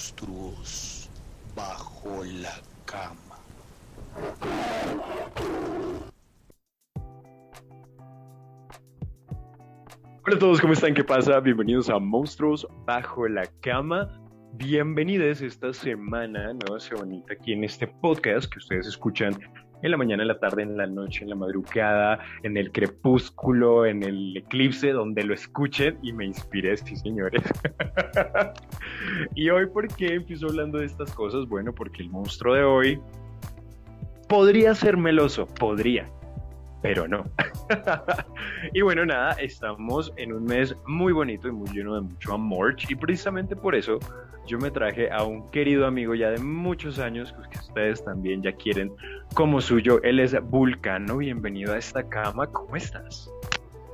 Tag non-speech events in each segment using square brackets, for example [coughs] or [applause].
monstruos bajo la cama. Hola a todos, ¿cómo están? ¿Qué pasa? Bienvenidos a Monstruos Bajo la Cama. Bienvenidos esta semana, ¿no? Se bonita aquí en este podcast que ustedes escuchan en la mañana, en la tarde, en la noche, en la madrugada, en el crepúsculo, en el eclipse, donde lo escuchen y me inspiré, sí señores. [laughs] y hoy, ¿por qué empiezo hablando de estas cosas? Bueno, porque el monstruo de hoy podría ser meloso, podría, pero no. [laughs] y bueno, nada, estamos en un mes muy bonito y muy lleno de mucho amor y precisamente por eso yo me traje a un querido amigo ya de muchos años que ustedes también ya quieren como suyo. Él es Vulcano, bienvenido a esta cama, ¿cómo estás?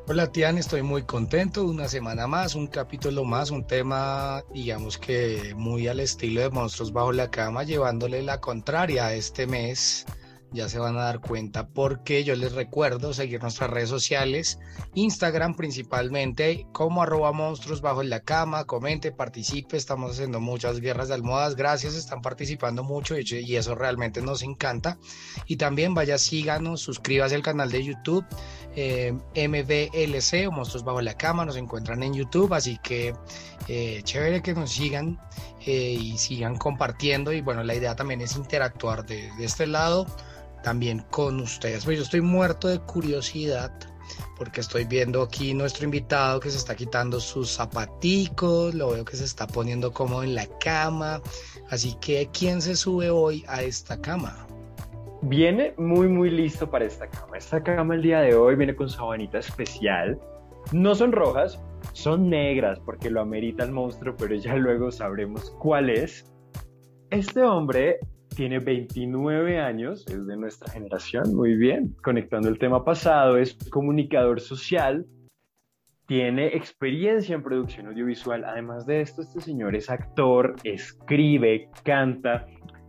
Hola Tian, estoy muy contento, una semana más, un capítulo más, un tema digamos que muy al estilo de Monstruos bajo la cama, llevándole la contraria este mes ya se van a dar cuenta porque yo les recuerdo seguir nuestras redes sociales, Instagram principalmente como arroba monstruos bajo la cama, comente, participe, estamos haciendo muchas guerras de almohadas, gracias, están participando mucho y eso realmente nos encanta. Y también vaya, síganos, suscríbase al canal de YouTube, eh, MBLC o Monstruos Bajo la Cama, nos encuentran en YouTube, así que eh, chévere que nos sigan eh, y sigan compartiendo y bueno, la idea también es interactuar de, este lado también con ustedes. Pues yo estoy muerto de curiosidad porque estoy viendo aquí nuestro invitado que se está quitando sus zapaticos, lo veo que se está poniendo cómodo en la cama. Así que, ¿quién se sube hoy a esta cama? Viene muy, muy listo para esta cama. Esta cama el día de hoy viene con sabanita especial. No son rojas, son negras porque lo amerita el monstruo, pero ya luego sabremos cuál es. Este hombre tiene 29 años, es de nuestra generación, muy bien, conectando el tema pasado, es comunicador social, tiene experiencia en producción audiovisual, además de esto, este señor es actor, escribe, canta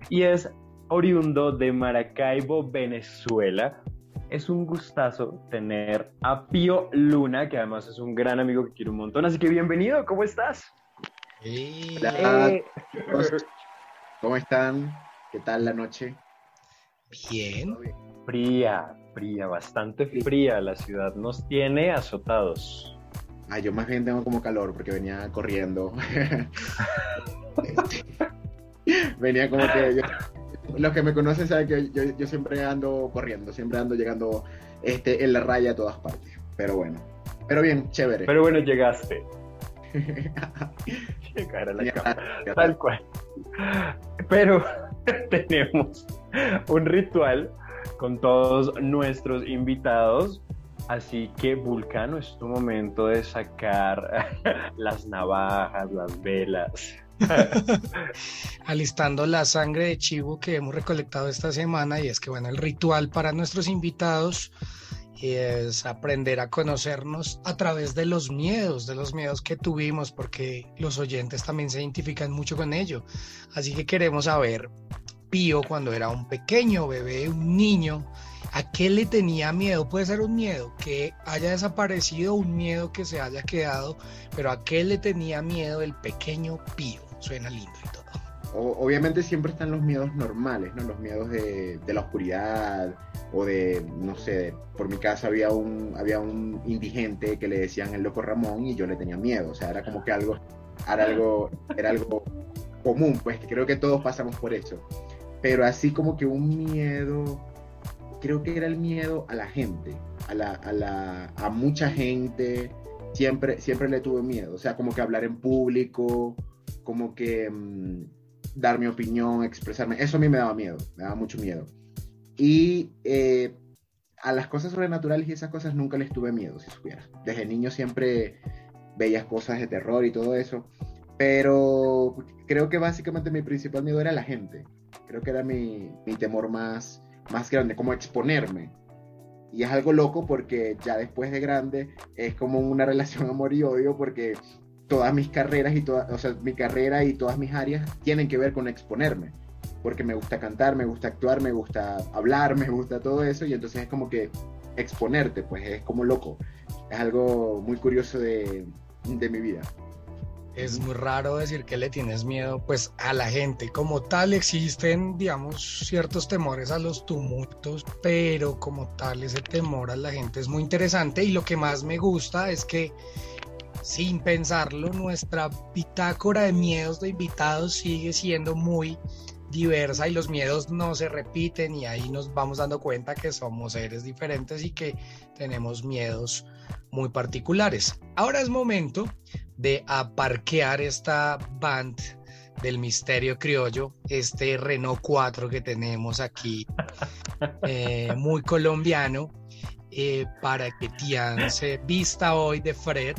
y es oriundo de Maracaibo, Venezuela. Es un gustazo tener a Pío Luna, que además es un gran amigo que quiero un montón, así que bienvenido, ¿cómo estás? Hola, eh, ¿cómo están? ¿Qué tal la noche? Bien. Fría, fría, bastante fría. La ciudad nos tiene azotados. Ah, yo más bien tengo como calor porque venía corriendo. [laughs] venía como que los que me conocen saben que yo, siempre ando corriendo, siempre ando llegando este, en la raya a todas partes. Pero bueno, pero bien, chévere. Pero bueno, llegaste. [laughs] Llegar a la cama, tal cual. Pero [laughs] tenemos un ritual con todos nuestros invitados. Así que Vulcano es tu momento de sacar [laughs] las navajas, las velas. [laughs] Alistando la sangre de chivo que hemos recolectado esta semana y es que bueno, el ritual para nuestros invitados es aprender a conocernos a través de los miedos, de los miedos que tuvimos, porque los oyentes también se identifican mucho con ello. Así que queremos saber, Pío, cuando era un pequeño bebé, un niño, ¿a qué le tenía miedo? Puede ser un miedo que haya desaparecido, un miedo que se haya quedado, pero ¿a qué le tenía miedo el pequeño Pío? Suena lindo y todo. obviamente siempre están los miedos normales, ¿no? Los miedos de, de la oscuridad, o de, no sé, por mi casa había un, había un indigente que le decían el loco Ramón y yo le tenía miedo, o sea, era como que algo, era algo, era algo común, pues creo que todos pasamos por eso. Pero así como que un miedo, creo que era el miedo a la gente, a, la, a, la, a mucha gente, siempre, siempre le tuve miedo, o sea, como que hablar en público, como que mm, dar mi opinión, expresarme, eso a mí me daba miedo, me daba mucho miedo. Y eh, a las cosas sobrenaturales y esas cosas nunca les tuve miedo, si supieras. Desde niño siempre veías cosas de terror y todo eso. Pero creo que básicamente mi principal miedo era la gente. Creo que era mi, mi temor más, más grande, como exponerme. Y es algo loco porque ya después de grande es como una [laughs] relación amor y odio porque todas mis carreras y todas, o sea, mi carrera y todas mis áreas tienen que ver con exponerme porque me gusta cantar, me gusta actuar, me gusta hablar, [laughs] me gusta todo eso y entonces es como que exponerte, pues es como loco. Es algo muy curioso de, de mi vida. es muy raro decir que le tienes miedo pues a la gente. Como tal existen, digamos, ciertos temores a los tumultos, pero como tal ese temor a la gente es muy interesante y lo que más me gusta es que sin pensarlo, nuestra bitácora de miedos de invitados sigue siendo muy diversa y los miedos no se repiten y ahí nos vamos dando cuenta que somos seres diferentes y que tenemos miedos muy particulares. Ahora es momento de aparquear esta band del misterio criollo, este Renault 4 que tenemos aquí, [laughs] eh, muy colombiano, eh, para que Tian se vista hoy de Fred,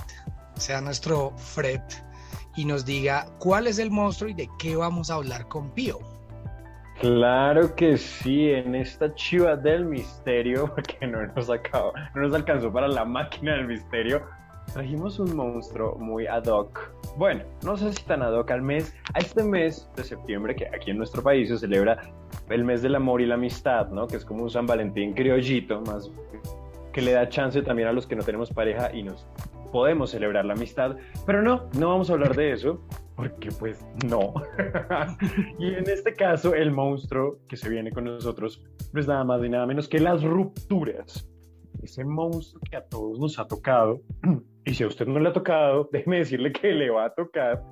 sea nuestro Fred, y nos diga cuál es el monstruo y de qué vamos a hablar con Pío. Claro que sí, en esta chiva del misterio, [laughs] que no nos acabó, no nos alcanzó para la máquina del misterio, trajimos un monstruo muy ad hoc. Bueno, no sé si tan ad hoc al mes, a este mes de septiembre, que aquí en nuestro país se celebra el mes del amor y la amistad, ¿no? Que es como un San Valentín criollito, más que le da chance también a los que no tenemos pareja y nos podemos celebrar la amistad. Pero no, no vamos a hablar de eso, porque pues no. [laughs] y en este caso, el monstruo que se viene con nosotros, pues nada más y nada menos que las rupturas. Ese monstruo que a todos nos ha tocado [clears throat] y si a usted no le ha tocado, [laughs] déjeme decirle que le va a tocar,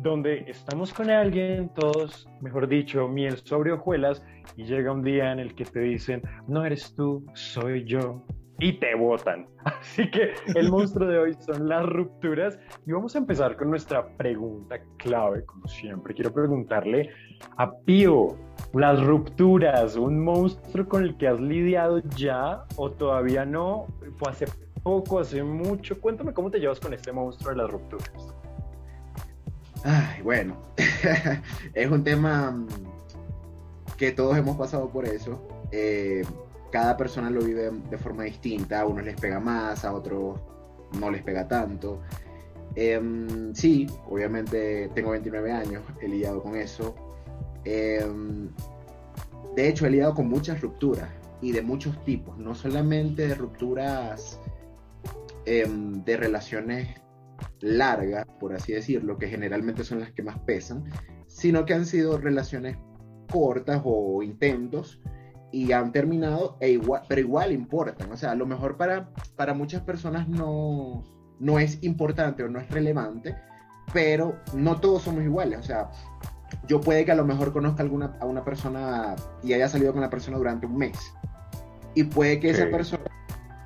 donde estamos con alguien, todos, mejor dicho, miel sobre hojuelas, y llega un día en el que te dicen, no eres tú, soy yo, y te botan. [laughs] Así que el monstruo de hoy son las rupturas y vamos a empezar con nuestra pregunta clave, como siempre. Quiero preguntarle a Pío, las rupturas, un monstruo con el que has lidiado ya o todavía no, fue hace poco, hace mucho. Cuéntame cómo te llevas con este monstruo de las rupturas. Ay, bueno, [laughs] es un tema que todos hemos pasado por eso. Eh, cada persona lo vive de forma distinta, a unos les pega más, a otros no les pega tanto. Em, sí, obviamente tengo 29 años, he lidiado con eso. Em, de hecho, he lidiado con muchas rupturas y de muchos tipos, no solamente de rupturas Em, de relaciones largas, por así decirlo, que generalmente son las que más pesan, sino que han sido relaciones cortas o intentos y han terminado, e igual, pero igual importan. O sea, a lo mejor para, para muchas personas no, no es importante o no es relevante, pero no todos somos iguales. O sea, yo puede que a lo mejor conozca alguna, a una persona y haya salido con la persona durante un mes. Y puede que esa persona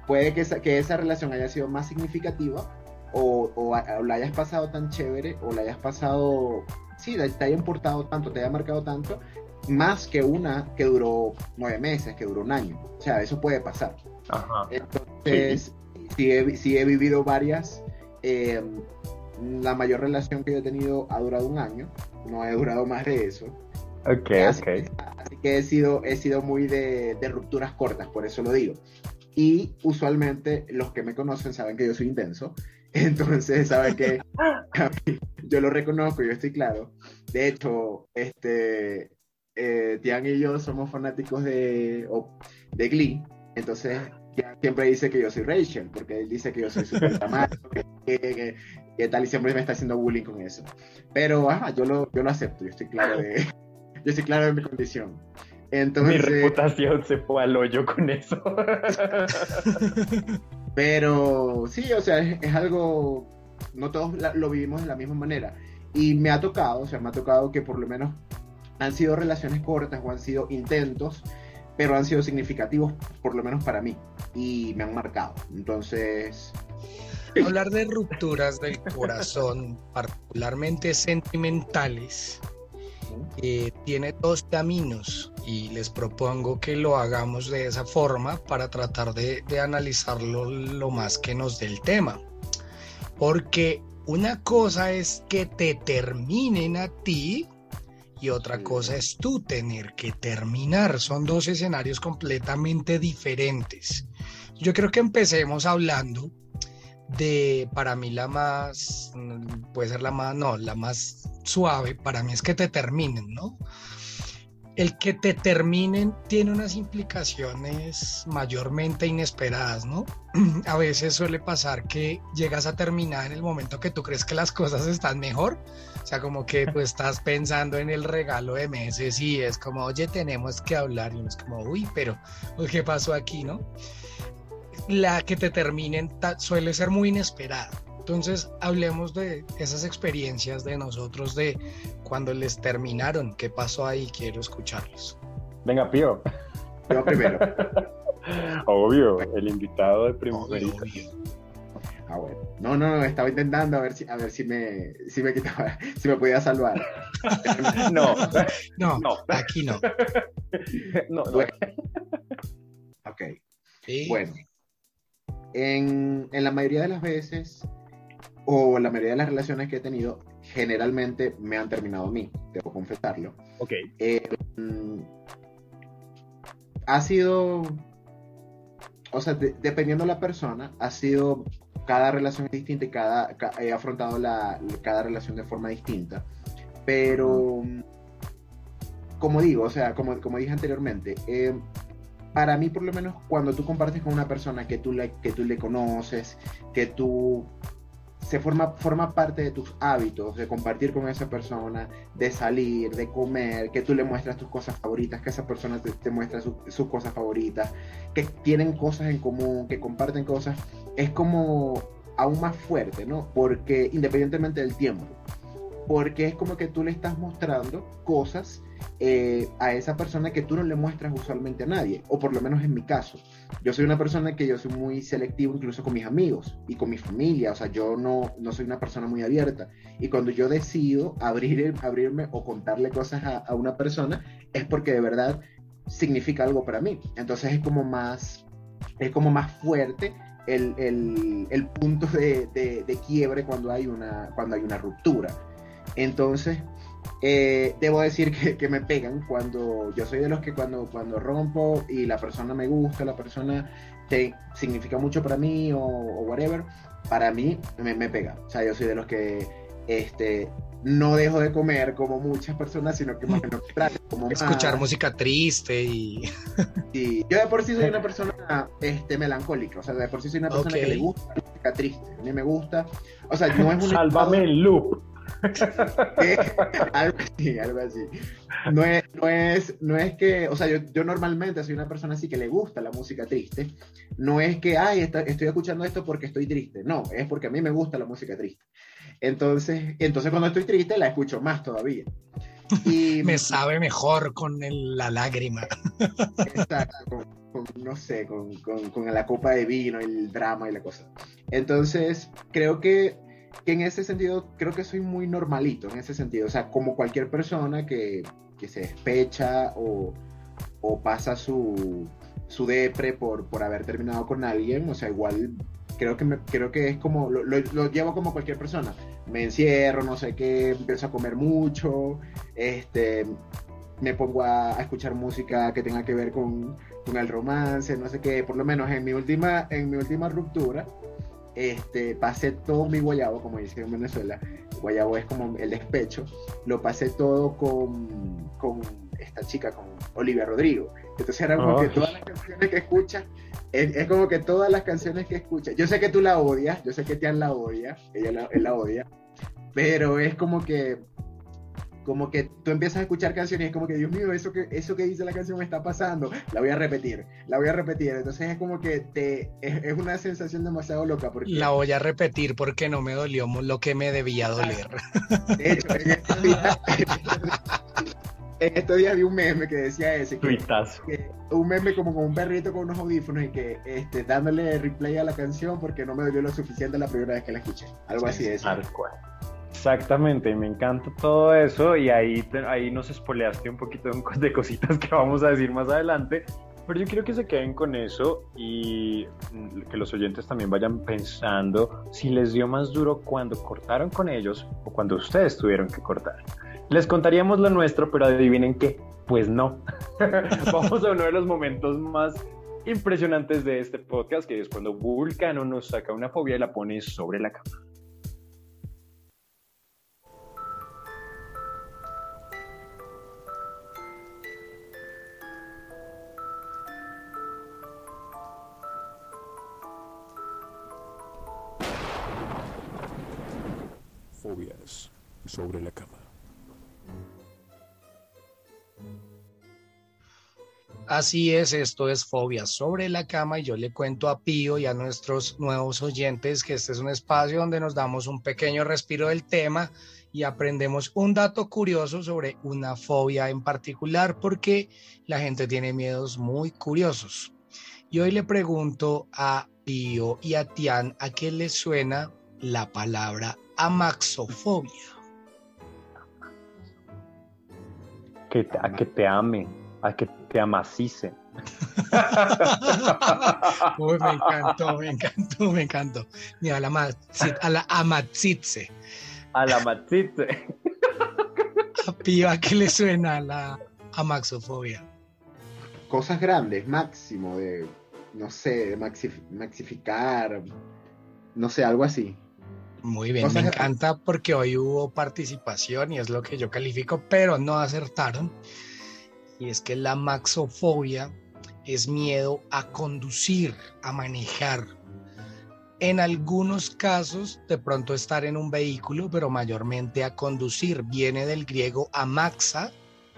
puede que esa, que esa relación haya sido más significativa o, o, la hayas pasado tan chévere o la hayas pasado, sí, te haya importado tanto, te haya marcado tanto, más que una que duró nueve meses, que duró un año. O sea, eso puede pasar. Entonces, sí. he, he, vivido varias. Eh, la mayor relación que yo he tenido ha durado un año, no he durado más de eso. Ok, así, ok. Así que he sido, he sido muy de, de rupturas cortas, por eso lo digo. Y usualmente los que me conocen saben que yo soy intenso. [laughs] Entonces saben que [laughs] yo lo reconozco, yo estoy claro. De hecho, este, eh, Tian y yo somos fanáticos de, de Glee. Entonces, Tian siempre dice que yo soy Rachel, porque él dice que yo soy súper [laughs] dramático, que, que, tal, y siempre me está haciendo bullying con eso. Pero, ajá, yo lo, yo lo acepto, yo estoy claro de, [laughs] yo estoy claro de mi condición. Entonces, Mi reputación se fue al hoyo con eso. [laughs] Pero sí, o sea, es, es algo, no todos la, lo vivimos de la misma manera. Y me ha tocado, o sea, me ha tocado que por lo menos han sido relaciones cortas o han sido intentos, pero han sido significativos, por lo menos para mí, y me han marcado. Entonces... Hablar de rupturas del corazón, particularmente sentimentales, eh, tiene dos caminos y les propongo que lo hagamos de esa forma para tratar de, de analizarlo lo más que nos dé el tema. Porque una cosa es que te terminen a ti y otra cosa es tú tener que terminar. Son dos escenarios completamente diferentes. Yo creo que empecemos hablando de, para mí la más, puede ser la más, no, la más suave, para mí es que te terminen, ¿no? El que te terminen tiene unas implicaciones mayormente inesperadas, ¿no? [clears throat] A veces suele pasar que llegas a terminar en el momento que tú crees que las [laughs] cosas están mejor. O sea, como que tú [laughs] estás pensando en el regalo de meses y es como, oye, tenemos que hablar. Y uno es como, uy, pero, ¿qué pasó aquí, no? La que te terminen suele ser muy inesperada. Entonces, hablemos de esas experiencias de nosotros, de cuando les terminaron, qué pasó ahí, quiero escucharlos. Venga, Pío. Yo primero. [laughs] Obvio, el invitado de primero. Ah, bueno. No, no, no, estaba intentando a ver si, a ver si me, si me quitaba, [laughs] si me podía salvar. [laughs] no, no, no, aquí no. no, bueno. Ok. Bueno. En, en la mayoría de las veces o la mayoría de las relaciones que he tenido generalmente me han terminado a mí, debo confesarlo. Ok. Eh, ha sido, o sea, dependiendo de la persona, ha sido, cada relación es distinta y cada, he afrontado la, cada relación de forma distinta. Pero, como digo, o sea, como, como dije anteriormente, eh, para mí por lo menos cuando tú compartes con una persona que tú le, que tú le conoces, que tú se forma, forma parte de tus hábitos, de compartir con esa persona, de salir, de comer, que tú le muestras tus cosas favoritas, que esa persona te, muestra sus cosas favoritas, que tienen cosas en común, que comparten cosas, es como aún más fuerte, ¿no? Porque independientemente del tiempo, porque es como que tú le estás mostrando cosas eh, a esa persona que tú no le muestras usualmente a nadie, o por lo menos en mi caso. Yo soy una persona que yo soy muy selectivo incluso con mis amigos y con mi familia, o sea, yo no, no soy una persona muy abierta. Y cuando yo decido abrir, abrirme o contarle cosas a, una persona, es porque de verdad significa algo para mí. Entonces es como más, es como más fuerte el, el, el punto de, de, de, quiebre cuando hay una, cuando hay una ruptura. Entonces, eh, debo decir que, me pegan cuando yo soy de los que cuando, cuando rompo y la persona me gusta, la persona te significa mucho para mí o, whatever, para mí me, me, pega. O sea, yo soy de los que este, no dejo de comer como muchas personas, sino que más como escuchar música triste y [laughs] yo de por sí soy una persona este melancólica, o sea, de por sí soy una persona que le gusta la música triste, a mí me gusta, o sea, no es un Sálvame el loop. Algo así, algo así. No es, no es, no es que, o sea, yo, yo, normalmente soy una persona así que le gusta la música triste. No es que, ay, estoy escuchando esto porque estoy triste. No, es porque a mí me gusta la música triste. Entonces, entonces cuando estoy triste la escucho más todavía. Y [laughs] me sabe mejor con la lágrima. Exacto, con, no sé, con, con, con, la copa de vino, el drama y la cosa. Entonces, creo que que en ese sentido creo que soy muy normalito, en ese sentido, o sea, como cualquier persona que, que se despecha o, o pasa su, su depre por, por haber terminado con alguien, o sea, igual creo que, me, creo que es como, lo, lo, llevo como cualquier persona, me encierro, no sé qué, empiezo a comer mucho, este, me pongo a, a escuchar música que tenga que ver con, con, el romance, no sé qué, por lo menos en mi última, en mi última ruptura, este, pasé todo mi guayabo, como dicen en Venezuela, guayabo es como el despecho, lo pasé todo con, con esta chica, con Olivia Rodrigo. Entonces era como que todas las canciones que escuchas, es, como que todas las canciones que escuchas, yo sé que tú la odias, yo sé que Tian la odia, ella la, él la odia, pero es como que como que tú empiezas a escuchar canciones y es como que, Dios mío, eso que, eso que dice la canción me está pasando, la voy a repetir, la voy a repetir. Entonces es como que te, es, una sensación demasiado loca. Porque... La voy a repetir porque no me dolió lo que me debía doler. De hecho, en estos días, en estos días vi un meme que decía ese. Que, que, un meme como con un perrito con unos audífonos y que este, dándole replay a la canción porque no me dolió lo suficiente la primera vez que la escuché. Algo así de eso. Exactamente, me encanta todo eso y ahí, ahí nos espoleaste un poquito de cositas que vamos a decir más adelante, pero yo quiero que se queden con eso y que los oyentes también vayan pensando si les dio más duro cuando cortaron con ellos o cuando ustedes tuvieron que cortar. Les contaríamos lo nuestro, pero adivinen qué, pues no. [laughs] vamos a uno de los momentos más impresionantes de este podcast, que es cuando Vulcano nos saca una fobia y la pone sobre la cama. Sobre la cama. Así es, esto es Fobia sobre la cama y yo le cuento a Pío y a nuestros nuevos oyentes que este es un espacio donde nos damos un pequeño respiro del tema y aprendemos un dato curioso sobre una fobia en particular porque la gente tiene miedos muy curiosos. Y hoy le pregunto a Pío y a Tian a qué les suena la palabra amaxofobia. Que a que te ame, a que te amacice. [laughs] Uy, me encantó, me encantó, me encantó. Ni a la, a la amatzitze. A la amatzitze. A Pío, ¿a qué le suena la amaxofobia? Cosas grandes, máximo, de, no sé, de maxificar, no sé, algo así. Muy bien, me [laughs] encanta porque hoy hubo participación y es lo que yo califico, pero no acertaron. Y es que la maxofobia es miedo a conducir, a manejar. En algunos casos, de pronto estar en un vehículo, pero mayormente a conducir. Viene del griego amaxa,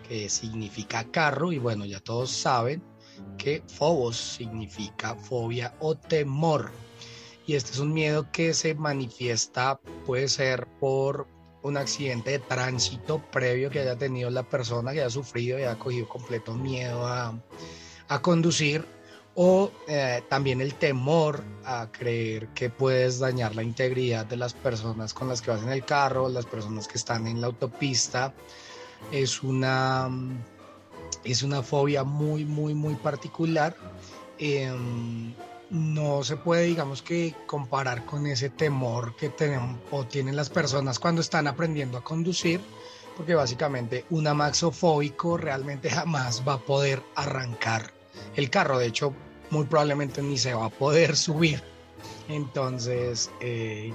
que significa carro, y bueno, ya todos saben que phobos significa fobia o temor. Y este es un miedo que se manifiesta, puede ser por un accidente de tránsito previo que haya tenido la persona que haya sufrido y haya cogido completo miedo a, conducir o eh, también el temor a creer que puedes dañar la integridad de las personas con las que vas en el carro, las personas que están en la autopista. Es una, es una fobia muy, muy, muy particular. Em, no se puede, digamos que, comparar con ese temor que tenemos o tienen las personas cuando están aprendiendo a conducir, porque básicamente un amaxofóbico realmente [laughs] jamás va a poder arrancar el carro. De hecho, muy probablemente ni se va a poder [laughs] subir. Entonces, eh,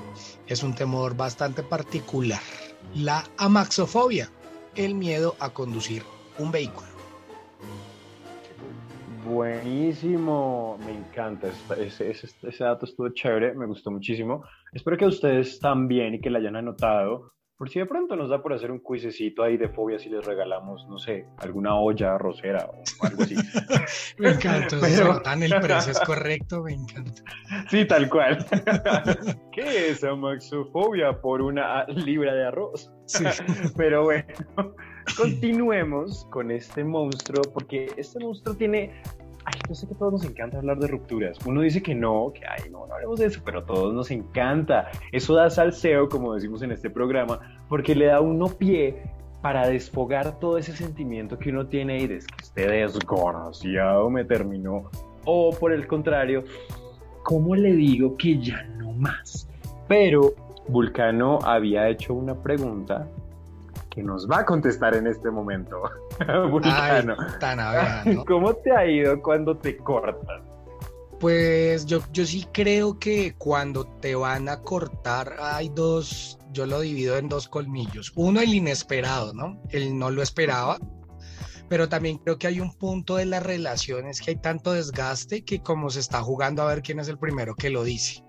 es un temor bastante particular. La amaxofobia, el miedo a conducir un vehículo. Buenísimo, me encanta, ese, ese, ese, dato estuvo chévere, me gustó muchísimo. Espero que ustedes también y que la hayan anotado, por si de pronto nos da por hacer un cuisecito ahí de fobia si les regalamos, no sé, alguna olla rosera o algo así. [laughs] me encanta, Pero... el precio es correcto, me encanta. Sí, tal cual. [laughs] ¿Qué es amaxofobia por una libra de arroz? Sí. Pero bueno, [laughs] continuemos con este monstruo, porque este monstruo tiene Ay, yo sé que a todos nos encanta hablar de rupturas. Uno dice que no, que ay, no, no hablemos de eso, pero a todos nos encanta. Eso da salseo, como decimos en este programa, porque le da uno pie para desfogar todo ese sentimiento que uno tiene y de que este desgraciado me terminó. O por el contrario, ¿cómo le digo que ya no más? Pero Vulcano había hecho una pregunta que nos va a contestar en este momento. [laughs] Vulcano. [laughs] ¿Cómo te ha ido cuando te cortan? Pues yo, yo sí creo que cuando te van a cortar hay dos, yo lo divido en dos colmillos. Uno el inesperado, ¿no? El no lo esperaba. Pero también creo que hay un punto de las relaciones que hay tanto desgaste que como se está jugando a ver quién es el primero que lo dice.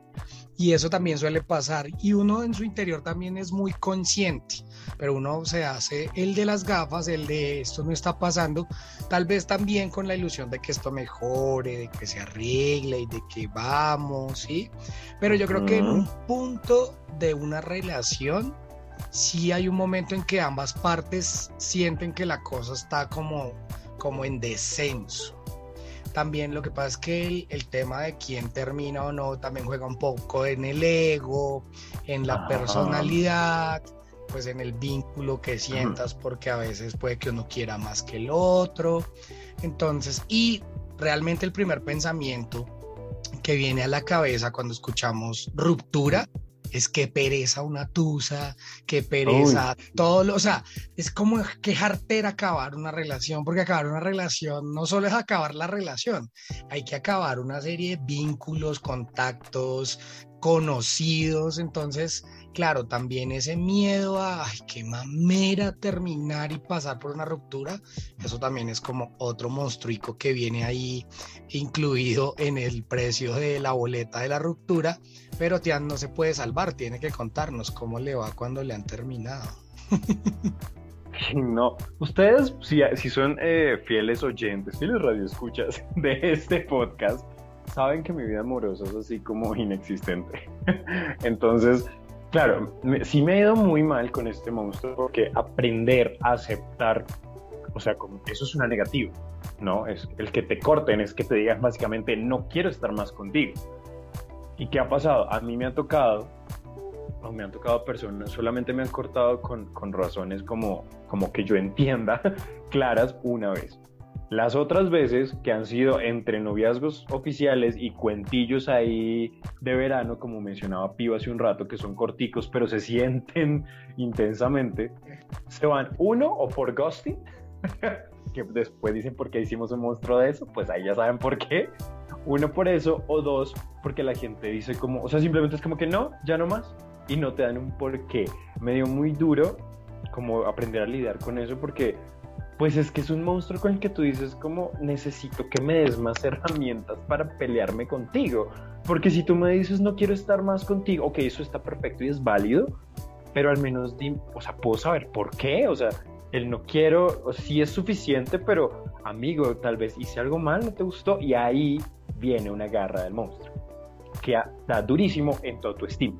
Y eso también suele pasar. Y uno en su interior también es muy consciente pero uno se hace el de las gafas, el de esto no está pasando, tal vez también con la ilusión de que esto mejore, de que se arregle y de que vamos, ¿sí? Pero yo creo que en un punto de una relación, sí hay un momento en que ambas partes sienten que la cosa está como, como en descenso. También lo que pasa es que el, el, tema de quién termina o no también juega un poco en el ego, en la personalidad pues en el vínculo que sientas, porque a veces puede que uno quiera más que el otro. Entonces, y realmente el primer pensamiento que viene a la cabeza cuando escuchamos ruptura es que pereza una tusa, que pereza todo, lo, o sea, es como que jartera acabar una relación, porque acabar una relación no solo es acabar la relación, hay que acabar una serie de vínculos, contactos, conocidos, entonces claro, también ese miedo a, ay, qué mamera terminar y pasar por una ruptura, eso también es como otro monstruico que viene ahí incluido en el precio de la boleta de la ruptura, pero Tian no se puede salvar, tiene que contarnos cómo le va cuando le han terminado. [laughs] No, ustedes si, si son eh, fieles oyentes, fieles radioescuchas [laughs] de este podcast, saben que mi vida amorosa es así como inexistente. [laughs] Entonces, claro, sí me ha ido muy mal con este monstruo porque aprender a aceptar, o sea, eso es una negativa, ¿no? Es el que te corten, es que te digan básicamente, no quiero estar más contigo. ¿Y qué ha pasado? A mí me ha tocado me han tocado personas, solamente me han cortado con, con razones como, como que yo entienda [laughs] claras una vez. Las otras veces que han sido entre noviazgos oficiales y cuentillos ahí de verano, como mencionaba Pivo hace un rato, que son corticos pero se [laughs] sienten intensamente, se van uno o por ghosting, [laughs] que después dicen por qué hicimos un monstruo de eso, pues ahí ya saben por qué. Uno por eso o dos porque la gente dice como, o sea, simplemente es como que no, ya no más y no te dan un porqué. Me dio muy duro como aprender a lidiar con eso porque pues es que es un monstruo con el que tú dices como necesito que me des más herramientas para pelearme contigo. Porque si tú me dices no quiero estar más contigo, ok, eso está perfecto y es válido, pero al menos, o sea, puedo saber por qué, o sea, el no quiero, o sí es suficiente, pero amigo, tal vez hice algo mal, no te gustó, y ahí viene una garra del monstruo, que da durísimo en todo tu estima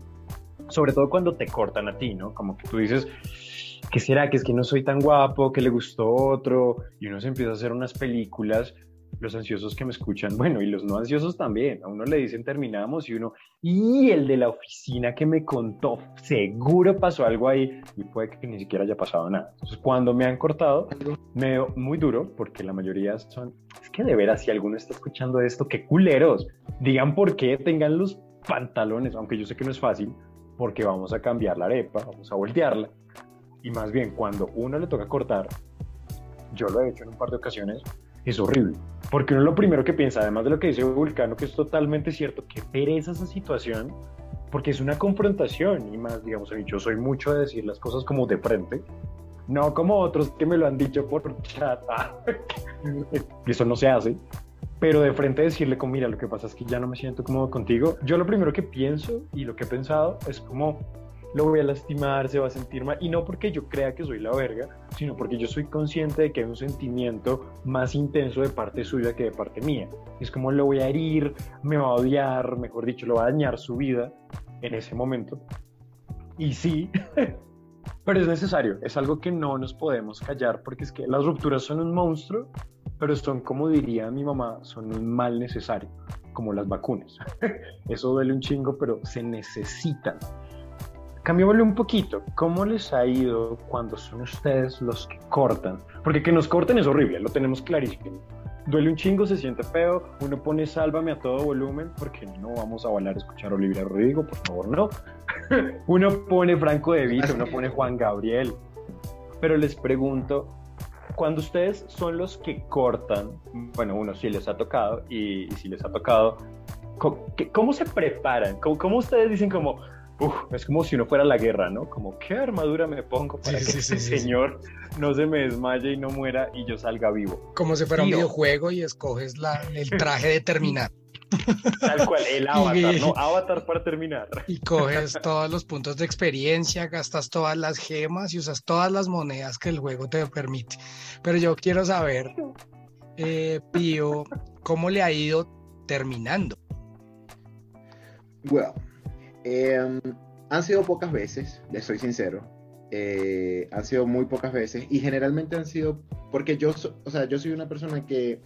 sobre todo cuando te cortan a ti, ¿no? Como que tú dices, ¿qué será? Que es que no soy tan guapo, que le gustó otro, y uno se empieza a hacer unas películas, los ansiosos que me escuchan, bueno, y los no ansiosos también, a uno le dicen terminamos y uno, y el de la oficina que me contó, seguro pasó algo ahí, y puede que ni siquiera haya pasado nada. Entonces, cuando me han cortado, me veo muy duro, porque la mayoría son, es que de veras, si alguno está escuchando esto, qué culeros, digan por qué, tengan los pantalones, aunque yo sé que no es fácil, porque vamos a cambiar la arepa, vamos a voltearla. Y más bien, cuando uno le toca cortar, yo lo he hecho en un par de ocasiones, es horrible. Porque uno lo primero que piensa, además de lo que dice Vulcano, que es totalmente cierto, que pereza esa situación, porque es una confrontación. Y más, digamos, yo soy mucho de decir las cosas como de frente, no como otros que me lo han dicho por chat. y [laughs] eso no se hace pero de frente decirle como, mira, lo que pasa es que ya no me siento cómodo contigo, yo lo primero que pienso y lo que he pensado es como, lo voy a lastimar, se va a sentir mal, y no porque yo crea que soy la verga, sino porque yo soy consciente de que hay un sentimiento más intenso de parte suya que de parte mía. Es como lo voy a herir, me va a odiar, mejor dicho, lo va a dañar su vida en ese momento. Y sí, [laughs] pero es necesario, es algo que no nos podemos callar porque es que las rupturas son un monstruo pero son, como diría mi mamá, son un mal necesario, como las vacunas. [laughs] Eso duele un chingo, pero se necesitan. Cambiémosle un poquito. ¿Cómo les ha ido cuando son ustedes los que cortan? Porque que nos corten es horrible, lo tenemos clarísimo. Duele un chingo, se siente feo, uno pone sálvame a todo volumen, porque no vamos a bailar a escuchar a Olivia Rodrigo, por favor, no. [laughs] uno pone Franco De Vito, uno pone Juan Gabriel. Pero les pregunto, cuando ustedes son los que cortan, bueno, uno sí les ha tocado y, si les ha tocado, ¿cómo, se preparan? ¿Cómo, ustedes dicen como, es como si uno fuera a la guerra, ¿no? Como, ¿qué armadura me pongo para que ese señor no se me desmaye y no muera y yo salga vivo? Como si fuera un videojuego y escoges la, el traje de terminar. Tal cual, el [laughs] avatar, ¿no? [laughs] Avatar para terminar. Y coges todos los puntos de experiencia, gastas todas las gemas y usas todas las monedas que el juego te permite. Pero yo quiero saber, eh, Pío, ¿cómo le ha ido terminando? Bueno, em, han sido pocas veces, les soy sincero. Eh, han sido muy pocas veces y generalmente han sido porque yo, o sea, yo soy una persona que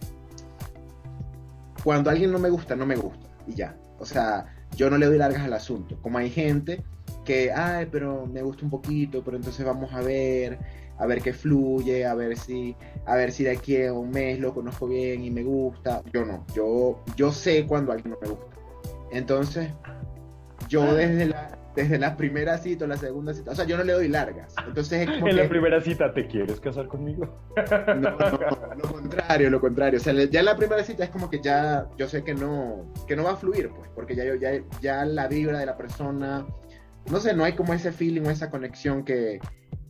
cuando alguien no me gusta, no me gusta. Y ya. O sea, yo no le doy largas al asunto. Como hay gente que, ay, pero me gusta un poquito, pero entonces vamos a ver, a ver qué fluye, a ver si, a ver si de aquí a un mes lo conozco bien y me gusta. Yo no, yo, yo sé cuando alguien no me gusta. Entonces, yo desde la, desde la primera cita o la segunda cita. O sea, yo no le doy largas. Entonces es como En la primera cita, ¿te quieres casar conmigo? No, no, lo contrario, lo contrario. O sea, ya en la primera cita es como que ya yo sé que no, que no va a fluir, pues, porque ya, ya, ya la vibra de la persona, no sé, no hay como ese feeling o esa conexión que,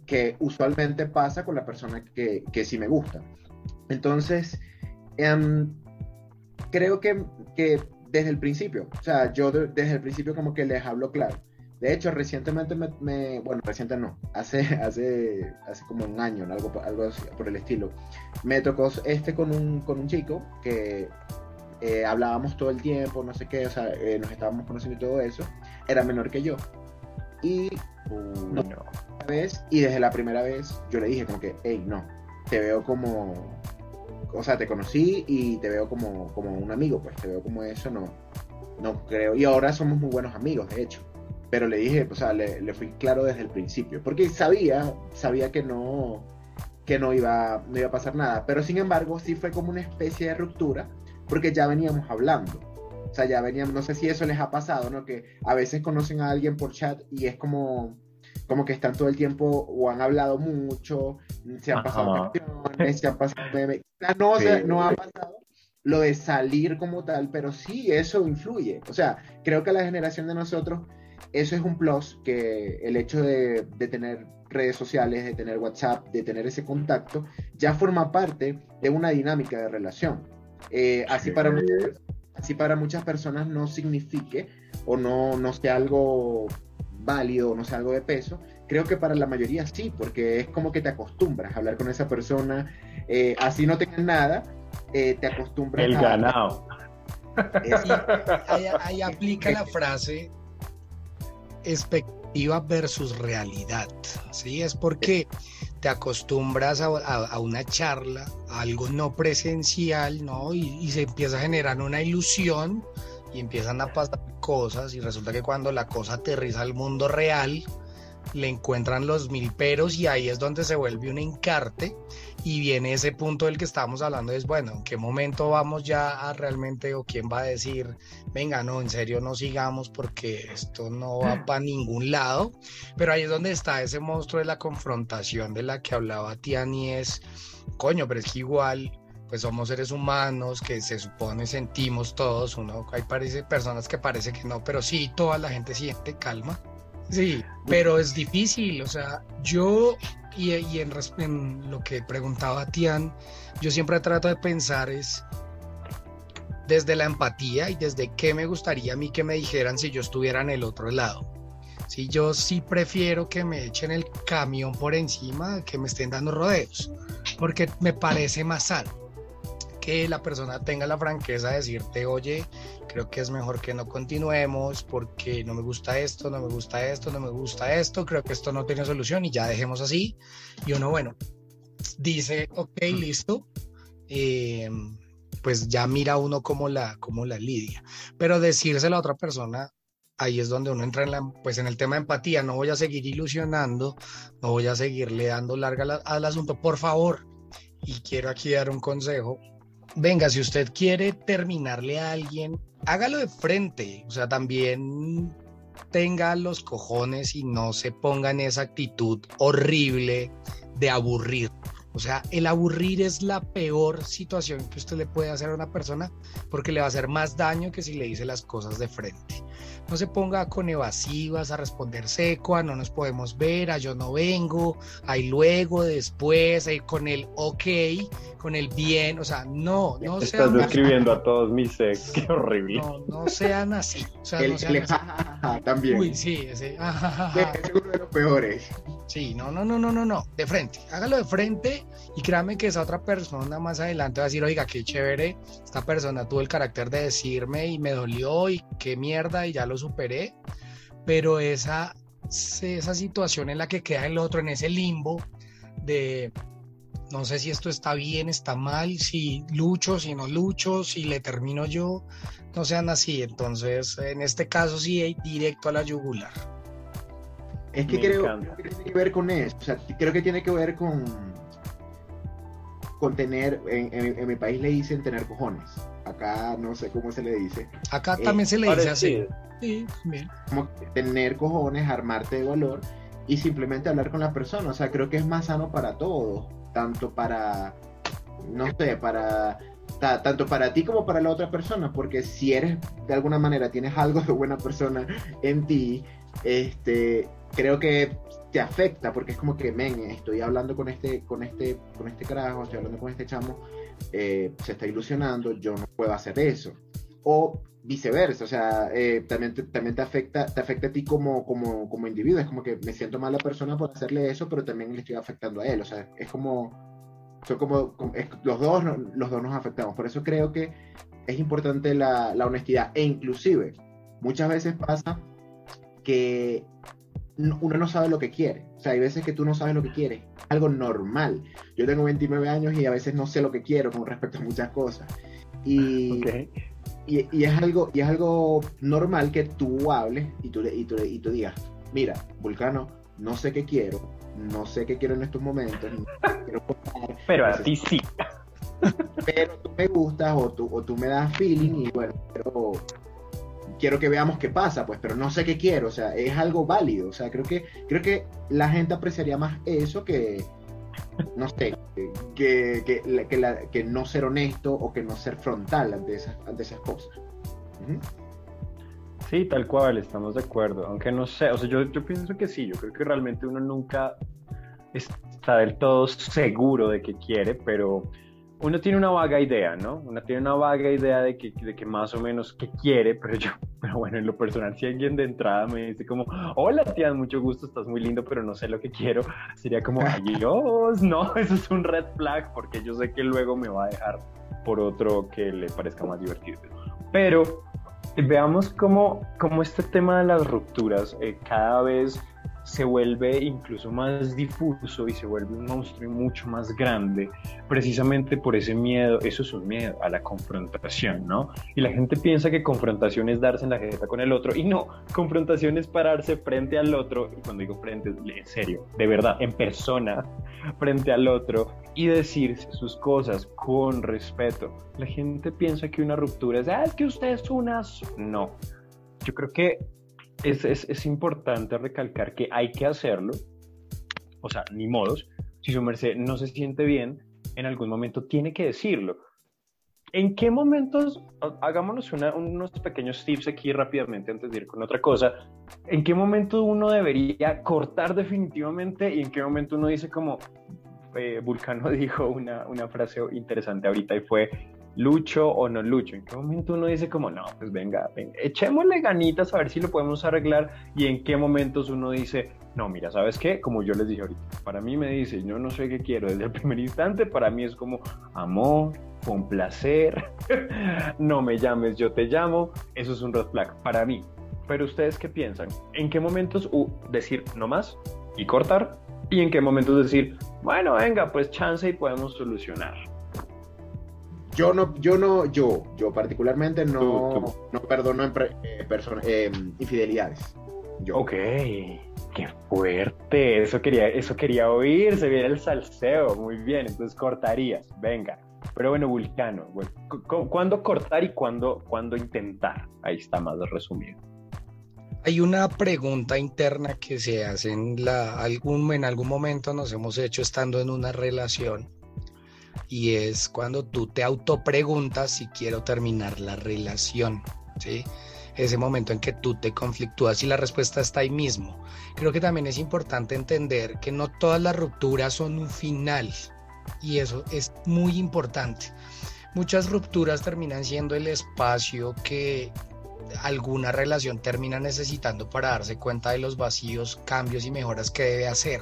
que usualmente pasa con la persona que, que sí me gusta. Entonces, em, creo que, que desde el principio, o sea, yo desde el principio como que les hablo claro. De hecho, recientemente me, bueno, reciente no, hace, [laughs] hace, hace como un año, algo, algo por el estilo, me tocó este con un, con un chico que eh, hablábamos todo el tiempo, no sé qué, o sea, eh, nos estábamos conociendo y todo eso, era menor que yo. Y no. vez, y desde la primera vez yo le dije como que, hey, no, te veo como, o sea, te conocí y te veo como, como un amigo, pues te veo como eso, no, no creo. Y ahora somos muy buenos amigos, de hecho pero le dije, o sea, le, fui claro desde el principio, porque sabía, sabía que no, que no iba, no iba a pasar nada, pero sin embargo sí fue como una especie de ruptura, porque ya veníamos hablando, o sea, ya veníamos, no sé si eso les ha pasado, ¿no? Que a veces conocen a alguien por chat y es como, como que están todo el tiempo o han hablado mucho, se han pasado canciones, se han pasado No, no ha pasado lo de salir como tal, pero sí, eso influye. O sea, creo que la generación de nosotros eso es un plus que el hecho de, tener redes sociales, de tener WhatsApp, de tener ese contacto, ya forma parte de una dinámica de relación. Eh, así, para muchas, así para muchas personas no signifique o no, no sea algo válido, o no sea algo de peso, creo que para la mayoría sí, porque es como que te acostumbras a hablar con esa persona, eh, así no tengas nada, eh, te acostumbras El ganado. ahí, aplica la frase expectativa versus realidad. ¿sí? Es porque te acostumbras a, una charla, a algo no presencial, ¿no? Y, y, se empieza a generar una ilusión y empiezan a pasar cosas y resulta que cuando la cosa aterriza al mundo real, le encuentran los mil peros y ahí es donde se vuelve un encarte y viene ese punto del que estábamos hablando, es bueno, ¿en qué momento vamos ya a realmente o quién va a decir, venga, no, en serio no sigamos porque esto no va para ningún lado? Pero ahí es donde está ese monstruo de la confrontación de la que hablaba Tiani, es, coño, pero es que igual pues somos seres humanos que se supone sentimos todos, uno hay parece personas que parece que no, pero sí toda la gente siente calma. Sí, pero es difícil, o sea, yo y, en, lo que preguntaba Tian, yo siempre trato de pensar es desde la empatía y desde qué me gustaría a mí que me dijeran si yo estuviera en el otro lado. Si yo sí prefiero que me echen el camión por encima, que me estén dando rodeos, porque me parece más sano que la persona tenga la franqueza de decirte, oye, creo que es mejor que no continuemos porque no me gusta esto, no me gusta esto, no me gusta esto, creo que esto no tiene solución y ya dejemos así. Y uno, bueno, dice, ok, listo, em, pues ya mira uno como la, como la lidia. Pero decírselo a otra persona, ahí es donde uno entra en, la, pues en el tema de empatía, no voy a seguir ilusionando, no voy a seguirle dando larga al asunto, por favor. Y quiero aquí dar un consejo venga, si usted quiere terminarle a alguien, hágalo de frente, o sea, también tenga los cojones y no se ponga en esa actitud horrible de aburrir. O sea, el aburrir es la peor situación que usted le puede hacer a una persona porque le va a hacer más daño que si le dice las cosas de frente no se ponga con evasivas a responder seco, a no nos podemos ver, a yo no vengo, ahí luego, después, ahí con el ok, con el bien, o sea, no, no Estás sean describiendo a todos mis ex, qué horrible. No, no sean así. O sea, el, no sean así. [laughs] también. Uy, sí, ese. es uno de los peores. Sí, no, no, no, no, no, no, de frente, hágalo de frente y créame que esa otra persona más adelante va a decir, oiga, qué chévere, esta persona tuvo el carácter de decirme y me dolió y qué mierda y ya lo superé, pero esa, esa situación en la que queda el otro, en ese limbo de no sé si esto está bien, está mal, si lucho, si no lucho, si le termino yo, no sean así. Entonces, en este caso sí, directo a la yugular. Es que creo, que tiene que ver con eso, o sea, creo que tiene que ver con, con tener, en, mi país le dicen tener cojones, acá no sé cómo se le dice. Acá también se le dice así. Sí, bien. Como tener cojones, armarte de valor y simplemente hablar con la persona, o sea, creo que es más sano para todos, tanto para, no sé, para tanto para ti como para la otra persona, porque si eres de alguna manera tienes algo de buena persona en ti, este, creo que te afecta porque es como que, men, estoy hablando con este, con este, con este carajo, estoy hablando con este chamo, eh, se está ilusionando, yo no puedo hacer eso. o viceversa, o sea, eh, también, te, también te afecta, te afecta a ti como, como, como individuo, es como que me siento mal la persona por hacerle eso, pero también le estoy afectando a él, o sea, es como, son como, los, dos, los dos nos afectamos, por eso creo que es importante la, la honestidad, e inclusive, muchas veces pasa que uno no sabe lo que quiere. O sea, hay veces que tú no sabes lo que quieres. Algo normal. Yo tengo 29 años y a veces no sé lo que quiero con respecto a muchas cosas. Y, y, es, algo, y es algo normal que tú hables y tú, y, tú, y tú digas, mira, Vulcano, no sé qué quiero, no sé qué quiero en estos momentos. [laughs] pero a ti sí. Pero tú me gustas o tú, o tú me das feeling y bueno, pero quiero que veamos qué pasa, pues, pero no sé qué quiero, o sea, es algo válido, o sea, creo que, creo que la gente apreciaría más eso que, no sé, que, que, que, que no ser honesto o que no ser frontal ante esas, ante esas cosas. Sí, tal cual, estamos de acuerdo, aunque no sé, o sea, yo, yo pienso que sí, yo creo que realmente uno nunca está del todo seguro de qué quiere, pero uno tiene una vaga idea, ¿no? Uno tiene una vaga idea de que, de que más o menos qué quiere, pero yo, [laughs] pero bueno, en lo personal, si alguien de entrada me dice como, hola tía, mucho gusto, estás muy lindo, pero no sé lo que quiero, sería como, adiós, [laughs] no, [laughs] eso es un red flag, porque yo sé que luego me va a dejar por otro que le parezca más divertido. Pero veamos cómo, cómo este tema de las rupturas eh, cada vez se vuelve incluso más difuso y se vuelve un monstruo mucho más grande, precisamente por ese miedo, eso es un miedo a la confrontación, ¿no? Y la gente piensa que confrontación es darse en la jeta con el otro, y no, confrontación es pararse frente al otro, y cuando digo frente, en serio, de verdad, en persona, frente al otro, y decirse sus cosas con respeto. La gente piensa que una ruptura es, ah, es que usted es unas... No. Yo creo que es, es, importante recalcar que hay que hacerlo, o sea, ni modos, si su merced no se siente bien, en algún momento tiene que decirlo. ¿En qué momentos, hagámonos unos pequeños tips aquí rápidamente antes de ir con otra cosa, en qué momento uno debería cortar definitivamente y en qué momento uno dice como, eh, Vulcano [laughs] dijo una, una frase interesante ahorita y fue, lucho o no lucho. ¿En qué momento uno dice como, no, pues venga, venga, echémosle ganitas a ver si lo podemos arreglar? Y en qué momentos uno dice, no, mira, ¿sabes qué? Como yo les dije ahorita, para mí me dice, yo no sé qué quiero desde el primer instante, para mí es como amor, con placer, [laughs] no me llames, yo te llamo, eso es un red flag para mí. Pero ustedes qué piensan? ¿En qué momentos decir no más y cortar? ¿Y en qué momentos decir, bueno, venga, pues chance y podemos solucionar? Yo no, yo no, yo, yo particularmente no, no perdono eh, eh, infidelidades. Yo. Ok, qué fuerte. Eso quería, eso quería oír. Se viene el salseo. Muy bien, entonces cortarías. Venga. Pero bueno, Vulcano, ¿cuándo cortar y cuándo, cuándo intentar? Ahí está más resumido. Hay una pregunta interna que se hace en, la, algún, en algún momento nos hemos hecho estando en una relación y es cuando tú te autopreguntas si quiero terminar la relación, ¿sí? Ese momento en que tú te conflictúas y la respuesta está ahí mismo. Creo que también es importante entender que no todas las rupturas son un final y eso es muy importante. Muchas rupturas terminan siendo el espacio que alguna relación termina necesitando para darse cuenta de los vacíos, cambios y mejoras que debe hacer.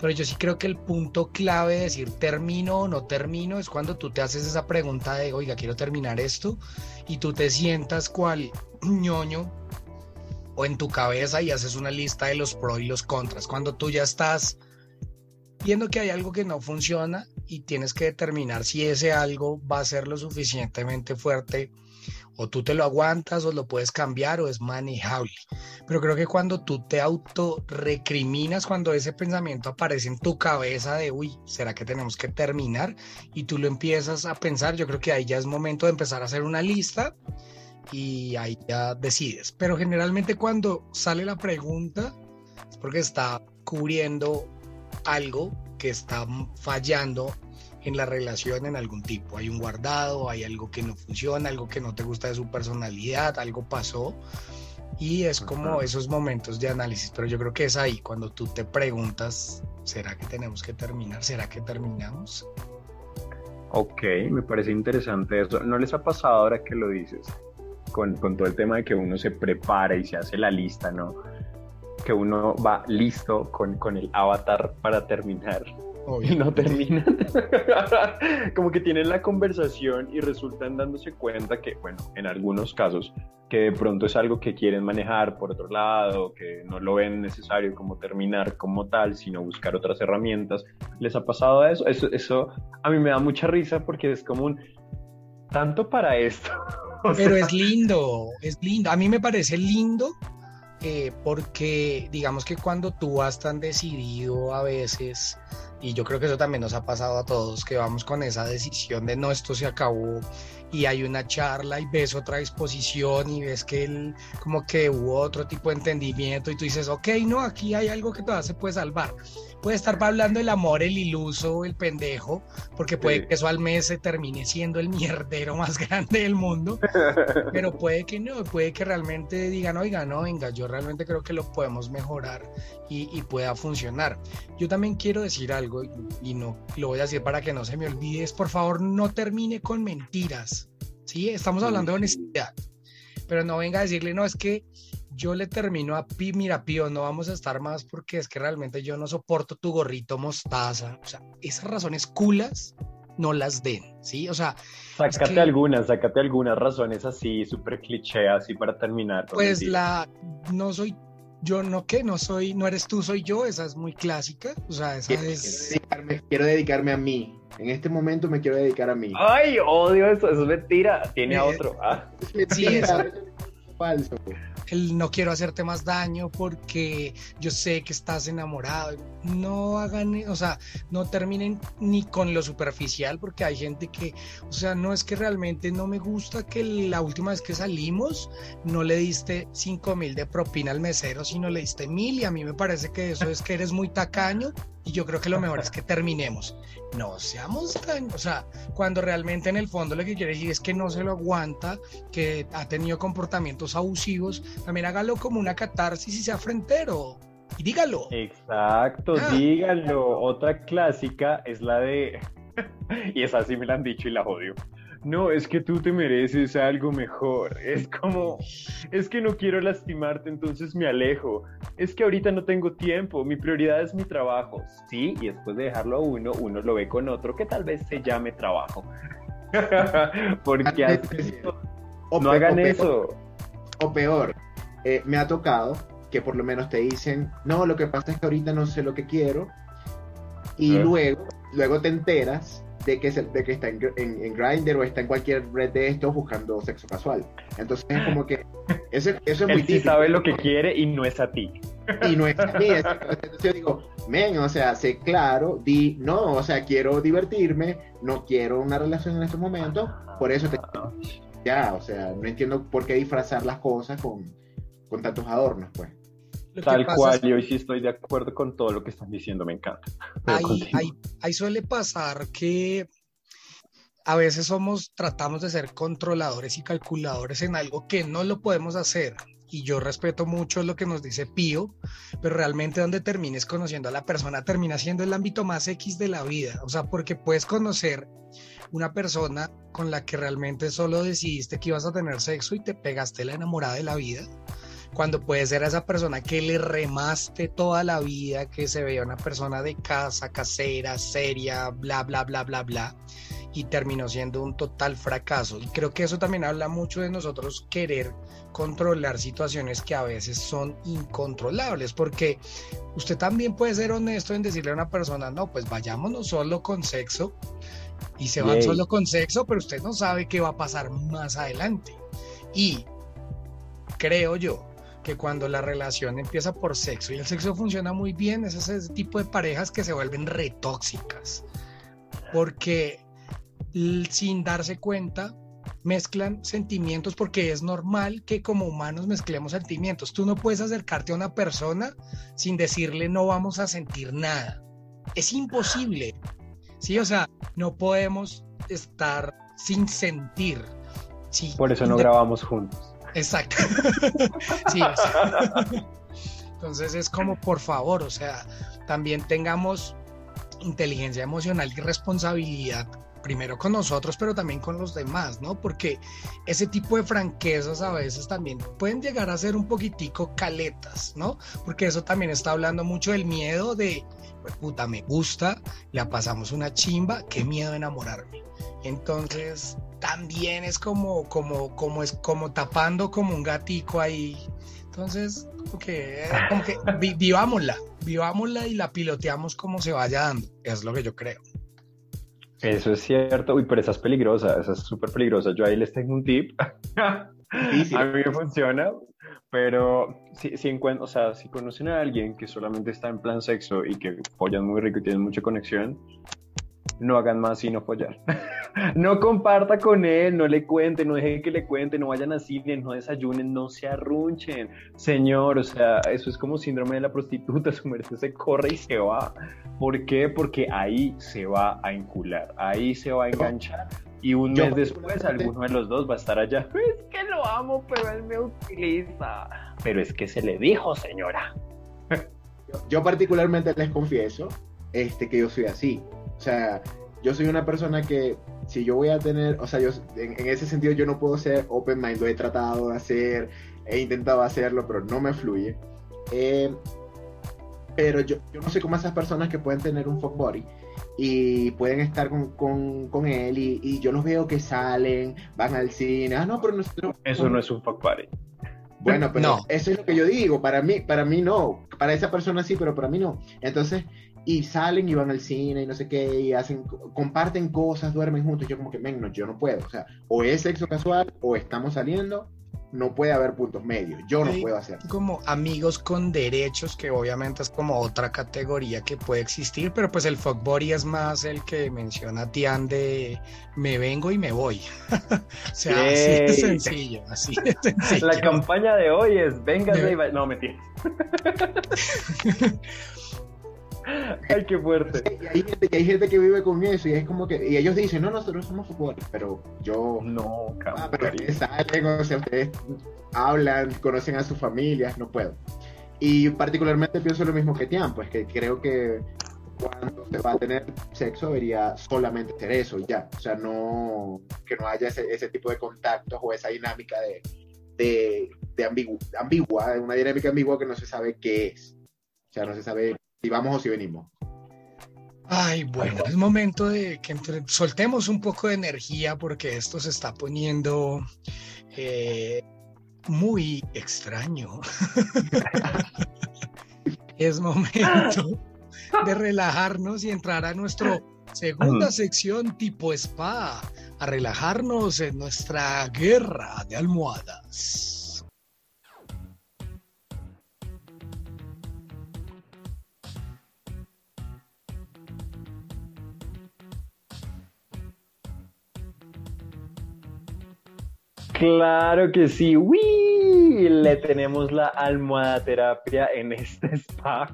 Pero yo sí creo que el punto clave de decir termino o no termino es cuando tú te haces esa pregunta de, oiga, quiero terminar esto, y tú te sientas cual [clears throat] ñoño o en tu cabeza y haces una lista de los pros y los contras. Cuando tú ya estás viendo que hay algo que no funciona y tienes que determinar si ese algo va a ser lo suficientemente fuerte o tú te lo aguantas o lo puedes cambiar o es manejable. Pero creo que cuando tú te auto recriminas, cuando ese pensamiento aparece en tu cabeza de, uy, ¿será que tenemos que terminar? Y tú lo empiezas a pensar, yo creo que ahí ya es momento de empezar a hacer una lista y ahí ya decides. Pero generalmente cuando sale la pregunta es porque está cubriendo algo que está fallando en la relación en algún tipo. Hay un guardado, hay algo que no funciona, algo que no te gusta de su personalidad, algo pasó. Y es como esos momentos de análisis, pero yo creo que es ahí cuando tú te preguntas, ¿será que tenemos que terminar? ¿Será que terminamos? Ok, me parece interesante eso. ¿No les ha pasado ahora que lo dices? con, con todo el tema de que uno se prepara y se hace la lista, ¿no? Que uno va listo con, con el avatar para terminar y [laughs] no terminan. [laughs] como que tienen la conversación y resultan dándose cuenta que, bueno, en algunos casos, que de pronto es algo que quieren manejar por otro lado, que no lo ven necesario como terminar como tal, sino buscar otras herramientas. ¿Les ha pasado eso? Eso, eso a mí me da mucha risa porque es como un tanto para esto. [laughs] Pero es lindo, es lindo. A mí me parece lindo eh, porque digamos que cuando tú vas tan decidido a veces y yo creo que eso también nos ha pasado a todos, que vamos con esa decisión de no, esto se acabó y hay una charla y ves otra exposición y ves que él, como que hubo otro tipo de entendimiento y tú dices, ok, no, aquí hay algo que todavía se puede salvar puede estar hablando el amor, el iluso, el pendejo, porque puede que eso al mes se termine siendo el mierdero más [laughs] grande del mundo, pero puede que no, puede que realmente digan, oiga, no, venga, yo realmente creo que lo podemos mejorar y, pueda funcionar. Yo también quiero decir algo y no lo voy a decir para que no se me olvide, es por favor no termine con mentiras, ¿sí? Estamos hablando de honestidad, pero no venga a decirle, no, es que yo le termino a Pi, mira, Pío, no vamos a estar más porque es que realmente yo no soporto tu gorrito mostaza. O sea, esas razones culas no las den, ¿sí? O sea... Sácate algunas, sácate algunas razones así, súper cliché, así para terminar. Pues la... No soy... Yo no, ¿qué? No soy... No eres tú, soy yo. Esa es muy clásica. O sea, esa es... Quiero dedicarme, a mí. En este momento me quiero dedicar a mí. Ay, odio eso. Eso es mentira. Tiene a otro. Ah. Sí. Falso el no quiero hacerte más daño porque yo sé que estás enamorado. No hagan, o sea, no terminen ni con lo superficial porque hay gente que, o sea, no es que realmente no me gusta que la última vez que salimos no le diste cinco mil de propina al mesero, sino le diste mil y a mí me parece que eso es que eres muy tacaño y yo creo que lo mejor es que terminemos. No seamos tan, o sea, cuando realmente en el fondo lo que quiere decir es que no se lo aguanta, que ha tenido comportamientos abusivos, también hágalo como una catarsis y sea frentero. Y dígalo. Exacto, ah. dígalo. Otra clásica es la de. [laughs] y esa sí me la han dicho y la odio no, es que tú te mereces algo mejor. [laughs] Es como, es que no quiero lastimarte, entonces me alejo. Es que ahorita no tengo tiempo, mi prioridad es mi trabajo. Sí, y después de dejarlo a uno, uno lo ve con otro que tal vez se llame trabajo. [laughs] Porque así, no hagan eso. O peor, eh, me ha tocado que por lo menos te dicen, no, lo que pasa es que ahorita no sé lo que quiero. Y eh. luego, luego te enteras de que, de que está en, en, Grindr o está en cualquier red de estos buscando sexo casual. Entonces es como que eso, eso es muy Él sabe lo que quiere y no es a ti. Y no es a mí. Entonces yo digo, men, o sea, sé claro, di, no, o sea, quiero divertirme, no quiero una relación en estos momentos, por eso te... Ya, o sea, no entiendo por qué disfrazar las cosas con, con tantos adornos, pues. Tal cual, yo sí estoy de acuerdo con todo lo que están diciendo, me encanta. [laughs] Ahí, suele pasar que a veces somos, tratamos de ser controladores y calculadores en algo que no lo podemos hacer. Y yo respeto mucho lo que nos dice Pío, pero realmente donde termines conociendo a la persona termina siendo el ámbito más X de la vida. O sea, porque puedes conocer una persona con la que realmente solo decidiste que ibas a tener sexo y te pegaste la enamorada de la vida cuando puede ser a esa persona que le remaste toda la vida, que se veía una persona de casa, casera, seria, bla, bla, bla, bla, bla, y terminó siendo un total fracaso. Y creo que eso también habla mucho de nosotros querer controlar situaciones que a veces son incontrolables, porque usted también puede ser honesto en decirle a una persona, no, pues vayámonos solo con sexo, y se van solo con sexo, pero usted no sabe qué va a pasar más adelante. Y creo yo que cuando la relación empieza por sexo y el sexo funciona muy bien, es ese tipo de parejas que se vuelven retóxicas. Porque sin darse cuenta mezclan sentimientos porque es normal que como humanos mezclemos sentimientos. Tú no puedes acercarte a una persona sin decirle no vamos a sentir nada. Es imposible. Sí, o sea, no podemos estar sin sentir. Sí, Por eso no grabamos juntos. Exacto. [laughs] sí, Entonces es como, por favor, o sea, también tengamos inteligencia emocional y responsabilidad primero con nosotros, pero también con los demás, ¿no? Porque ese tipo de franquezas a veces también pueden llegar a ser un poquitico caletas, ¿no? Porque eso también está hablando mucho del miedo de, pues, puta, me gusta, la pasamos una chimba, qué miedo enamorarme. Entonces, también es como, como, como es como tapando como un gatico ahí. Entonces, como que, como que vivámosla, vivámosla y la piloteamos como se vaya dando. Es lo que yo creo. Eso es cierto. Uy, pero esa es peligrosa, esa es súper peligrosa. Yo ahí les tengo un tip. [laughs] a mí me funciona, pero si, si, o sea, si conocen a alguien que solamente está en plan sexo y que follan muy rico y tienen mucha conexión, no hagan más sino follar. [laughs] no comparta con él, no le cuente, no dejen que le cuente, no vayan a cine, no desayunen, no se arrunchen. Señor, o sea, eso es como síndrome de la prostituta, [laughs] su merced se corre y se va. ¿Por qué? Porque ahí se va a incular, ahí se va a enganchar. Y un mes después alguno de los dos va a estar allá. [laughs] Es que lo amo, pero él me utiliza. Pero es que se le dijo, señora. yo particularmente les confieso este, que yo soy así. O sea, yo soy una persona que si yo voy a tener, o sea, yo en, ese sentido yo no puedo ser open mind, lo he tratado de hacer, he intentado hacerlo, pero no me fluye. Eh, pero yo, yo, no sé cómo esas personas que pueden tener un fuck body y pueden estar con, con, con él y, y, yo los veo que salen, van al cine, ah, no, pero nosotros... Eso no es un fuck body. Bueno, pero no. eso es lo que yo digo, para mí, para mí no, para esa persona sí, pero para mí no. Entonces, y salen y van al cine y no sé qué, y hacen, comparten cosas, duermen juntos. Yo como que, ven, no, yo no puedo. O sea, o es sexo casual o estamos saliendo, no puede haber puntos medios. Yo no puedo hacer. Como amigos con derechos, que obviamente es como otra categoría que puede existir, pero pues el fuckbody es más el que menciona Tian de me vengo y me voy. [laughs] o sea, así de sencillo, así de [laughs] sencillo. La campaña de hoy es venga y vaya. No, mentira. [laughs] [laughs] Ay, qué fuerte. Y hay, gente, hay gente que vive con eso y es como que. Y ellos dicen, no, nosotros somos futbolistas, pero yo. No, cabrón. Ah, pero ustedes salen, o sea, ustedes hablan, conocen a sus familias, no puedo. Y particularmente pienso lo mismo que Tian, pues que creo que cuando se va a tener sexo debería solamente ser eso, ya. O sea, no. Que no haya ese, ese tipo de contactos o esa dinámica de. de, de ambigua, una dinámica ambigua que no se sabe qué es. O sea, no se sabe si vamos o si venimos. Ay, bueno, es momento de que soltemos un poco de energía porque esto se está poniendo eh, muy extraño. [laughs] es momento de relajarnos y entrar a nuestra segunda sección tipo spa, a relajarnos en nuestra guerra de almohadas. Claro que sí. ¡Wii! Le tenemos la almohada terapia en este [laughs] spa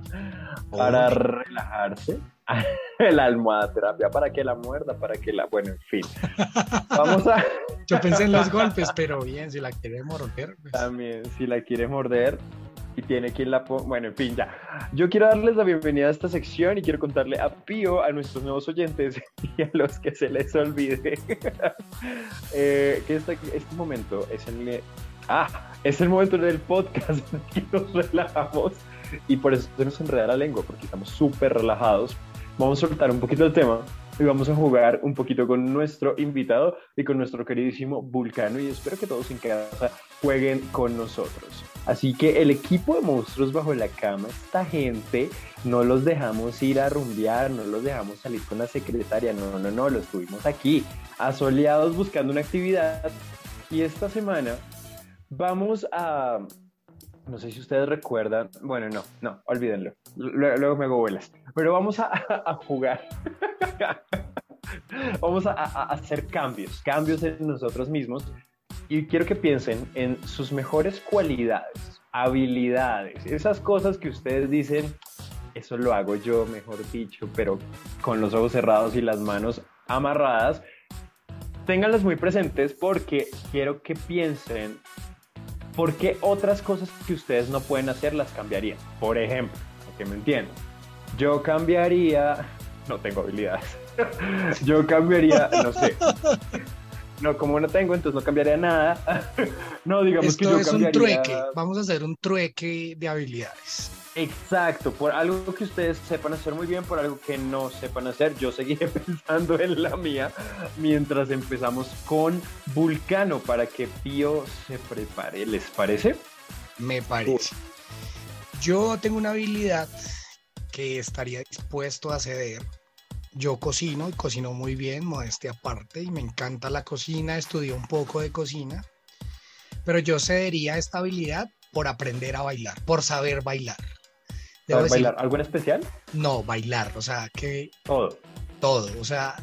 para relajarse. [laughs] la almohada terapia para que la muerda, para que la. Bueno, en fin. [laughs] Vamos a. Yo pensé en los golpes, pero bien, si la quiere morder. Pues. También, si la quiere morder, y tiene quien la Bueno, en fin, ya. Yo quiero darles la bienvenida a esta sección y quiero contarle a Pío, a nuestros nuevos oyentes [laughs] y a los que se les olvide [laughs] eh, que este, este, momento es el. Ah, es el momento del podcast [laughs] que nos relajamos y por eso se nos enreda la lengua, porque estamos súper relajados. Vamos a soltar un poquito el tema y vamos a jugar un poquito con nuestro invitado y con nuestro queridísimo Vulcano y espero que todos en casa jueguen con nosotros. Así que el equipo de monstruos bajo la cama, esta gente, no los dejamos ir a rumbear, no los dejamos salir con la secretaria, no, no, no, los tuvimos aquí, asoleados buscando una actividad. Y esta semana vamos a, no sé si ustedes recuerdan, bueno, no, no, olvídenlo, luego, me hago vuelas, pero vamos a, jugar. [laughs] vamos a hacer cambios, cambios en nosotros mismos y quiero que piensen en sus mejores cualidades, habilidades, esas cosas que ustedes dicen, eso lo hago yo, mejor dicho, pero con los ojos cerrados y las manos amarradas. Ténganlas muy presentes porque quiero que piensen por qué otras cosas que ustedes no pueden hacer las cambiarían. Por ejemplo, que me entiendan, yo cambiaría no tengo habilidades. [laughs] yo cambiaría, no sé. No, como no tengo, entonces no cambiaría nada. [laughs] no, digamos que yo es cambiaría... un trueque. Vamos a hacer un trueque de habilidades. Exacto, por algo que ustedes sepan hacer muy bien, por algo que no sepan hacer. Yo seguiré [laughs] pensando en la mía mientras empezamos con Vulcano para que Pío se prepare. ¿Les parece? Me parece. Yo tengo una habilidad que estaría dispuesto a ceder. Yo cocino y cocino muy bien, modestia aparte, y me encanta la cocina, estudié un poco de cocina, pero yo cedería esta habilidad por aprender a bailar, por saber bailar. Debo decir, bailar? ¿Algo en especial? No, bailar, o sea, que... Todo. Todo, o sea,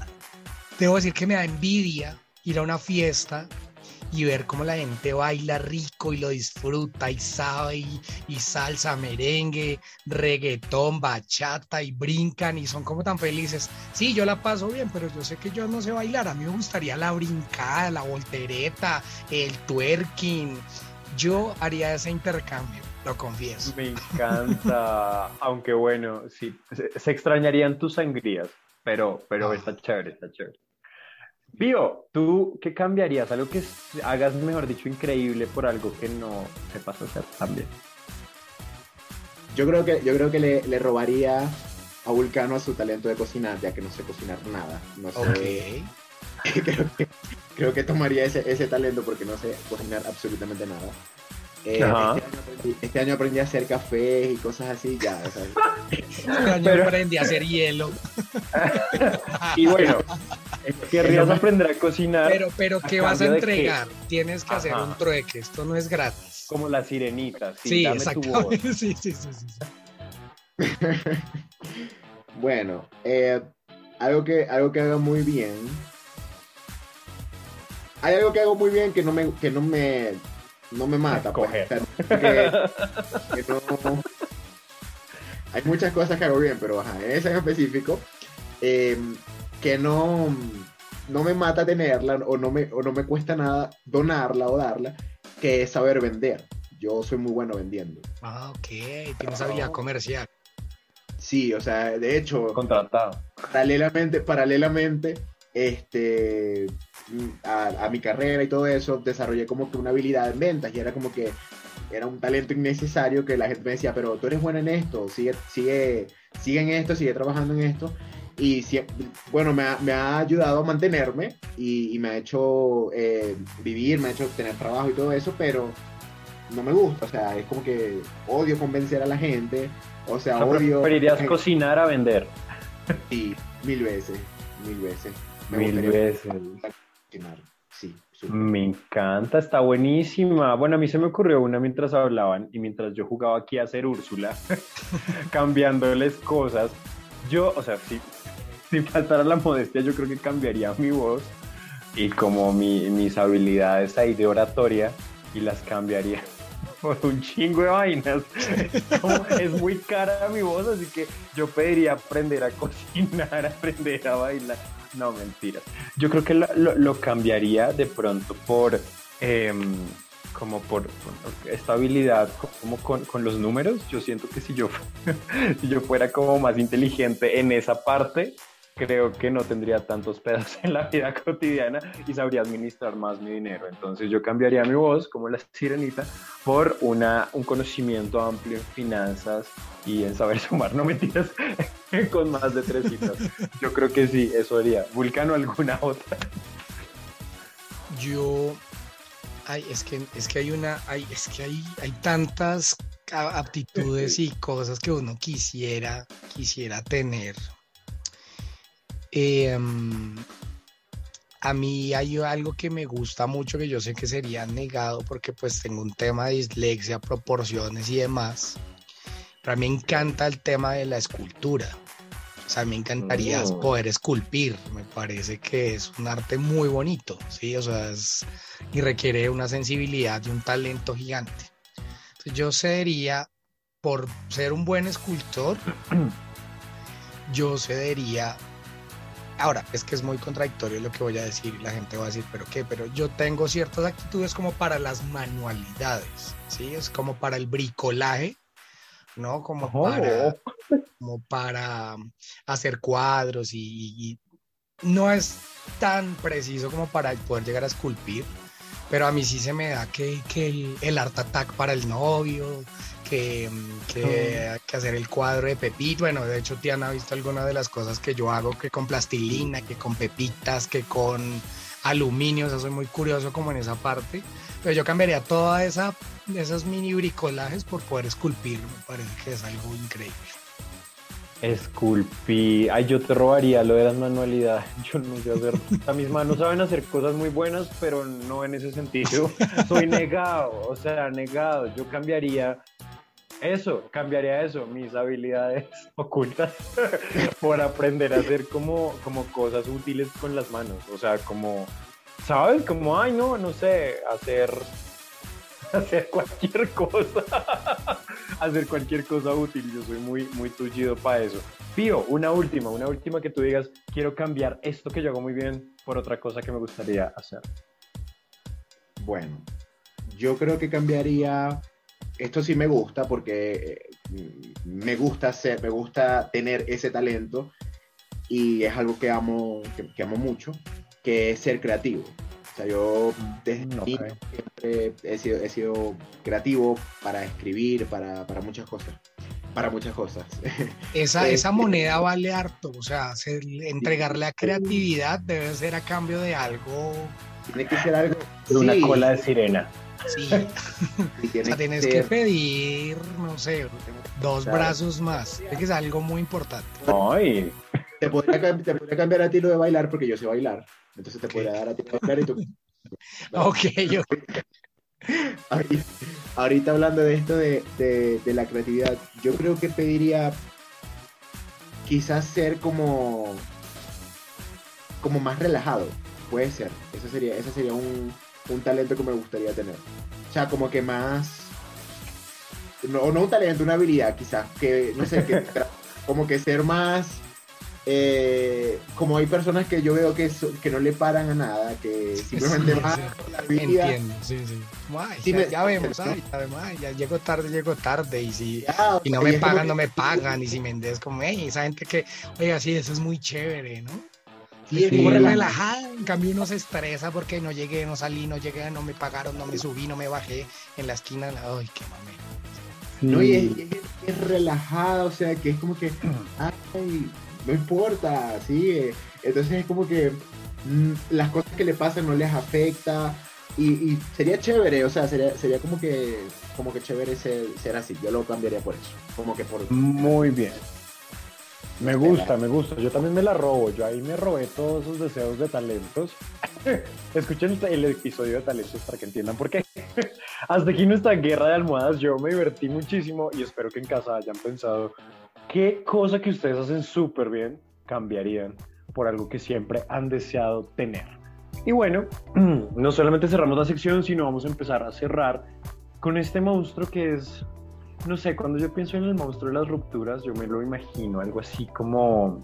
debo decir que me da envidia ir a una fiesta y ver cómo la gente baila rico y lo disfruta y sabe y, y, salsa, merengue, reggaetón, bachata y brincan y son como tan felices. Sí, yo la paso bien, pero yo sé que yo no sé bailar. A mí me gustaría la brincada, la voltereta, el twerking. Yo haría ese intercambio, lo confieso. Me encanta, aunque bueno, sí, se, se, extrañarían tus sangrías, pero, pero ah. está chévere, está chévere. Pío, ¿tú qué cambiarías? Algo que hagas, mejor dicho, increíble por algo que no sepas hacer también. Yo creo que, yo creo que le, le robaría a Vulcano a su talento de cocinar, ya que no sé cocinar nada. No sé. [laughs] Creo, que, creo que tomaría ese, ese talento porque no sé cocinar absolutamente nada. Eh, este, año aprendí, este, año aprendí, a hacer café y cosas así, ya. O sea, este año Pero... aprendí a hacer hielo. [laughs] y bueno, querrías aprender a cocinar. Pero, pero ¿qué vas a entregar? Tienes que Ajá. hacer un trueque, esto no es gratis. Como la sirenita, sí, sí dame exactamente. tu voz. [laughs] Sí, sí, sí, sí, sí. [laughs] bueno, eh, algo, que, algo que haga muy bien. Hay algo que hago muy bien que no me, que no me, no me mata. Pues, que, que no, hay muchas cosas que hago bien, pero ajá, en esa en específico, eh, que no, no me mata tenerla o no, me, o no me cuesta nada donarla o darla, que es saber vender. Yo soy muy bueno vendiendo. Ah, ok, tienes habilidad comercial. Sí, o sea, de hecho, Contratado. paralelamente, paralelamente, este, a, a, mi carrera y todo eso, desarrollé como que una habilidad en ventas y era como que era un talento innecesario que la gente me decía, pero tú eres buena en esto, sigue, sigue, sigue en esto, sigue trabajando en esto. Y bueno, me ha, me ha, ayudado a mantenerme y, y me ha hecho eh, vivir, me ha hecho tener trabajo y todo eso, pero no me gusta, o sea, es como que odio convencer a la gente, o sea, O sea, odio... preferirías cocinar a vender. Sí, mil veces, mil veces. Me Mil veces. Me encanta, está buenísima. Bueno, a mí se me ocurrió una mientras hablaban y mientras yo jugaba aquí a ser Úrsula, [laughs] cambiándoles cosas. Yo, o sea, si, si faltara la modestia, yo creo que cambiaría mi voz y como mi- mis habilidades ahí de oratoria y las cambiaría [laughs] por un chingo de vainas. Es muy cara mi voz, así que yo pediría aprender a cocinar, [laughs] aprender a bailar. No, mentiras. Yo creo que lo, cambiaría de pronto por em, como por, por esta habilidad como con, con los números. Yo siento que si yo, [laughs] si yo fuera como más inteligente en esa parte, creo que no tendría tantos pedos en la vida cotidiana y sabría administrar más mi dinero. Entonces yo cambiaría mi voz como la sirenita por una, un conocimiento amplio en finanzas y en saber [laughs] sumar, no mentiras, [laughs] con más de tres cifras. Yo creo que sí, eso haría. Vulcano, alguna otra. Yo, ay, es que, es que hay una, hay, es que hay, hay tantas aptitudes y cosas que uno quisiera, quisiera tener. Eh, a mí hay algo que me gusta mucho que yo sé que sería negado porque pues tengo un tema de dislexia, proporciones y demás. Pero a mí me encanta el tema de la escultura. O sea, me encantaría Oh. poder esculpir. Me parece que es un arte muy bonito, ¿sí? O sea, es- y requiere una sensibilidad y un talento gigante. Entonces, yo cedería, por ser un buen escultor, [clears throat] yo cedería. Ahora, es que es muy contradictorio lo que voy a decir y la gente va a decir, ¿pero qué? Pero yo tengo ciertas actitudes como para las manualidades, ¿sí? Es como para el bricolaje, ¿no? Como Oh. para como para hacer cuadros y, no es tan preciso como para poder llegar a esculpir, pero a mí sí se me da que, el, el, art attack para el novio, que, que, que, hacer el cuadro de Pepito. Bueno, de hecho, Tiana ha visto algunas de las cosas que yo hago, que con plastilina, que con pepitas, que con aluminio, o sea, soy muy curioso como en esa parte. Pero yo cambiaría todas esa, esos mini bricolajes por poder esculpir, me parece que es algo increíble. Esculpí, ay, yo te robaría lo de las manualidades. [laughs] Yo no sé hacer. A mis manos saben hacer cosas muy buenas, pero no en ese sentido. [laughs] Soy negado, o sea, negado. Yo cambiaría eso, cambiaría eso, mis habilidades [laughs] ocultas por aprender a hacer como, como cosas útiles con las manos. O sea, como, ¿sabes? Como, ay, no, no sé, hacer, [laughs] hacer cualquier cosa. [laughs] hacer cualquier cosa útil. Yo soy muy, muy tullido para eso. Pío, una última, una última que tú digas, quiero cambiar esto que yo hago muy bien por otra cosa que me gustaría hacer. Bueno, yo creo que cambiaría esto sí me gusta porque eh, me gusta hacer, me gusta tener ese talento y es algo que amo, que, amo mucho, que es ser creativo. O sea, yo desde mm, siempre he sido, he sido, creativo para escribir, para, para muchas cosas. Para muchas cosas. [laughs] Esa, esa este, moneda vale harto, o sea, entregarle la creatividad debe ser a cambio de algo. Tiene que ser algo. De una cola de sirena. Sí. [laughs] o sea, tienes que pedir, no sé, dos brazos más. Es que es algo muy importante. Ay. Te podría, cambiar a ti lo de bailar porque yo sé bailar. Entonces te podría dar a ti y tú. [laughs] ok, yo. [laughs] Ahorita, hablando de esto de, de, la creatividad, yo creo que pediría quizás ser como como más relajado. Puede ser. Eso sería, ese sería un, un talento que me gustaría tener. O sea, como que más... No, no un talento, una habilidad quizás, que no sé, que, [laughs] como que ser más... Eh, como hay personas que yo veo que, que no le paran a nada, que simplemente van la vida. Entiendo, sí, sí. ya, vemos, además, ya llego tarde, llego tarde, y si y no me pagan, no me pagan, y si me endes como, hey, esa gente que, oiga, sí, eso es muy chévere, ¿no? Y es muy relajada, en cambio uno se estresa porque no llegué, no salí, no llegué, no me pagaron, no me subí, no me bajé en la esquina. Ay, qué mame. No, y es, relajada, o sea, que es como que, [clears throat] ay, no importa, sí. Entonces es como que mm, las cosas que le pasan no les afecta. Y, sería chévere, o sea, sería, sería como que como que chévere ser, ser así. Yo lo cambiaría por eso. Como que por. Muy bien. Me gusta, me gusta. Yo también me la robo. Yo ahí me robé todos esos deseos de talentos. [laughs] Escuchen el episodio de talentos para que entiendan por qué. [laughs] Hasta aquí nuestra guerra de almohadas. Yo me divertí muchísimo y espero que en casa hayan pensado qué cosa que ustedes hacen súper bien cambiarían por algo que siempre han deseado tener. Y bueno, [clears throat] no solamente cerramos la sección, sino vamos a empezar a cerrar con este monstruo que es no sé, cuando yo pienso en el monstruo de las rupturas, yo me lo imagino algo así como,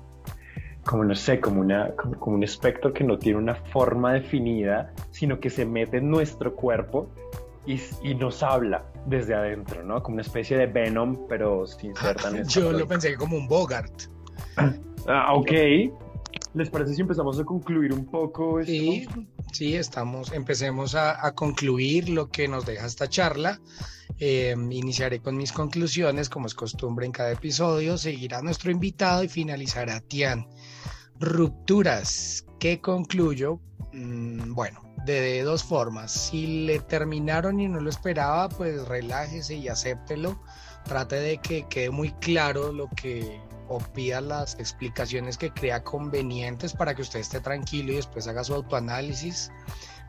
como no sé, como, una, como, un espectro que no tiene una forma definida, sino que se mete en nuestro cuerpo y, y nos habla desde adentro, ¿no? Como una especie de Venom, pero sin ser tan... [laughs] yo lo pensé como un Bogart. [clears throat] Ah, ok. ¿Les parece si empezamos a concluir un poco esto? Sí, sí, estamos, empecemos a, a concluir lo que nos deja esta charla. Em, iniciaré con mis conclusiones, como es costumbre en cada episodio, seguirá nuestro invitado y finalizará Tian. Rupturas, ¿qué concluyo? Mm, bueno, de, dos formas. Si le terminaron y no lo esperaba, pues relájese y acéptelo. Trate de que quede muy claro lo que o pida las explicaciones que crea convenientes para que usted esté tranquilo y después haga su autoanálisis.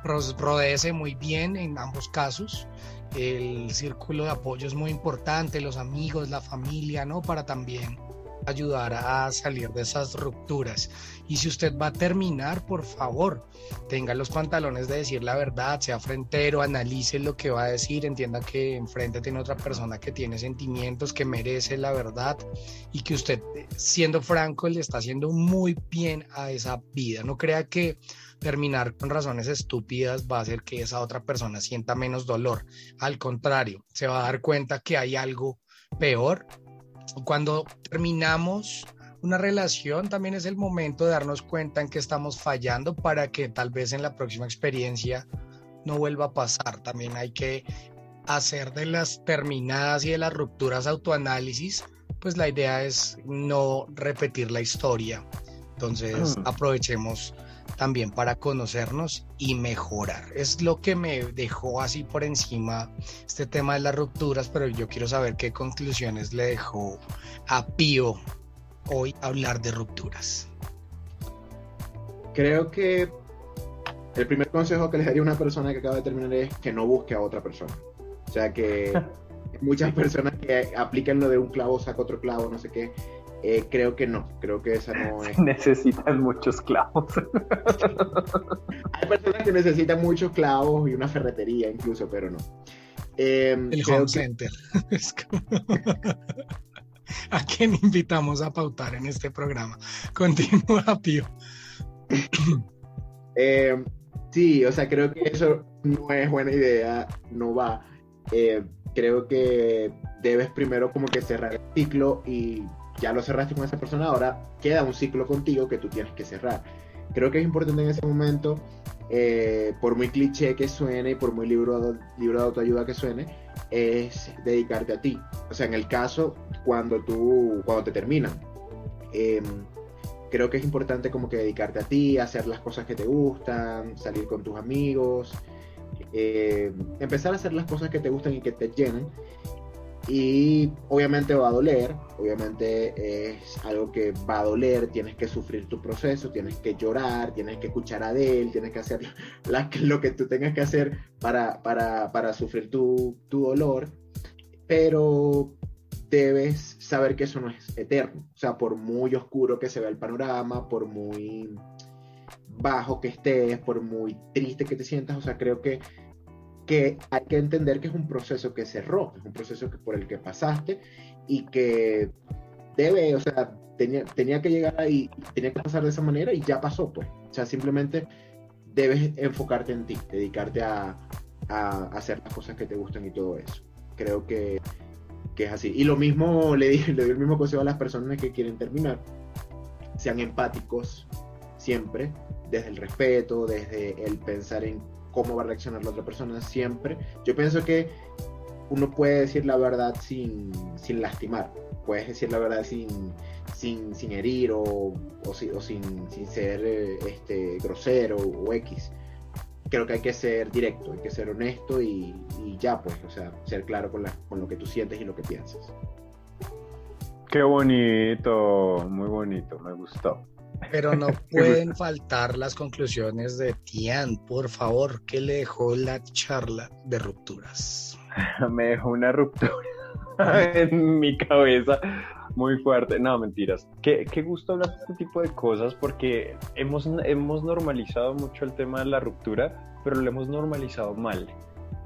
Rodéese muy bien en ambos casos el círculo de apoyo es muy importante, los amigos, la familia, ¿no? Para también ayudar a salir de esas rupturas. Y si usted va a terminar, por favor, tenga los pantalones de decir la verdad, sea frentero, analice lo que va a decir, entienda que enfrente tiene otra persona que tiene sentimientos, que merece la verdad y que usted, siendo franco, le está haciendo muy bien a esa vida. No crea que terminar con razones estúpidas va a hacer que esa otra persona sienta menos dolor. Al contrario, se va a dar cuenta que hay algo peor cuando terminamos una relación, también es el momento de darnos cuenta en que estamos fallando para que tal vez en la próxima experiencia no vuelva a pasar. También hay que hacer de las terminadas y de las rupturas autoanálisis, pues la idea es no repetir la historia. Entonces mm. aprovechemos también para conocernos y mejorar. Es lo que me dejó así por encima este tema de las rupturas, pero yo quiero saber qué conclusiones le dejó a Pío hoy hablar de rupturas. Creo que el primer consejo que le daría a una persona que acaba de terminar es que no busque a otra persona. O sea que [laughs] muchas personas que aplican lo de un clavo saca otro clavo, no sé qué. Eh, creo que no, creo que esa no [laughs] es. Necesitan muchos clavos. [laughs] Hay personas que necesitan muchos clavos y una ferretería incluso, pero no. Em, el home center. [laughs] ¿A quién invitamos a pautar en este programa? [laughs] Continúa, Pío. [coughs] Em, sí, o sea, creo que eso no es buena idea, no va. Eh, creo que debes primero como que cerrar el ciclo y ya lo cerraste con esa persona, ahora queda un ciclo contigo que tú tienes que cerrar. Creo que es importante en ese momento, eh, por muy cliché que suene y por muy libro, libro de autoayuda que suene, es dedicarte a ti. O sea, en el caso cuando tú, cuando te terminan, em, creo que es importante como que dedicarte a ti, hacer las cosas que te gustan, salir con tus amigos, eh, empezar a hacer las cosas que te gustan y que te llenen. Y obviamente va a doler, obviamente es algo que va a doler, tienes que sufrir tu proceso, tienes que llorar, tienes que escuchar a él, tienes que hacer [laughs] lo que tú tengas que hacer para, para, para sufrir tu, tu dolor, pero debes saber que eso no es eterno. O sea, por muy oscuro que se vea el panorama, por muy bajo que estés, por muy triste que te sientas, o sea, creo que, que hay que entender que es un proceso que cerró, es un proceso que, por el que pasaste y que debe, o sea, tenía, tenía que llegar ahí, tenía que pasar de esa manera y ya pasó, pues. O sea, simplemente debes enfocarte en ti, dedicarte a, a hacer las cosas que te gustan y todo eso. Creo que, que es así. Y lo mismo le, di, [laughs] le doy el mismo consejo a las personas que quieren terminar. Sean empáticos siempre, desde el respeto, desde el pensar en cómo va a reaccionar la otra persona siempre. Yo pienso que uno puede decir la verdad sin, sin lastimar, puedes decir la verdad sin, sin, sin herir o, o, sin, sin, ser eh, este, grosero o X. Creo que hay que ser directo, hay que ser honesto y, ya, pues, o sea, ser claro con, la, con lo que tú sientes y lo que piensas. Qué bonito, muy bonito, me gustó. Pero no [laughs] pueden faltar las conclusiones de Tian, por favor, ¿qué le dejó la charla de rupturas? [laughs] Me dejó una ruptura [laughs] en mi cabeza muy fuerte. No, mentiras. Qué, qué gusto hablar de este tipo de cosas porque hemos, hemos normalizado mucho el tema de la ruptura, pero lo hemos normalizado mal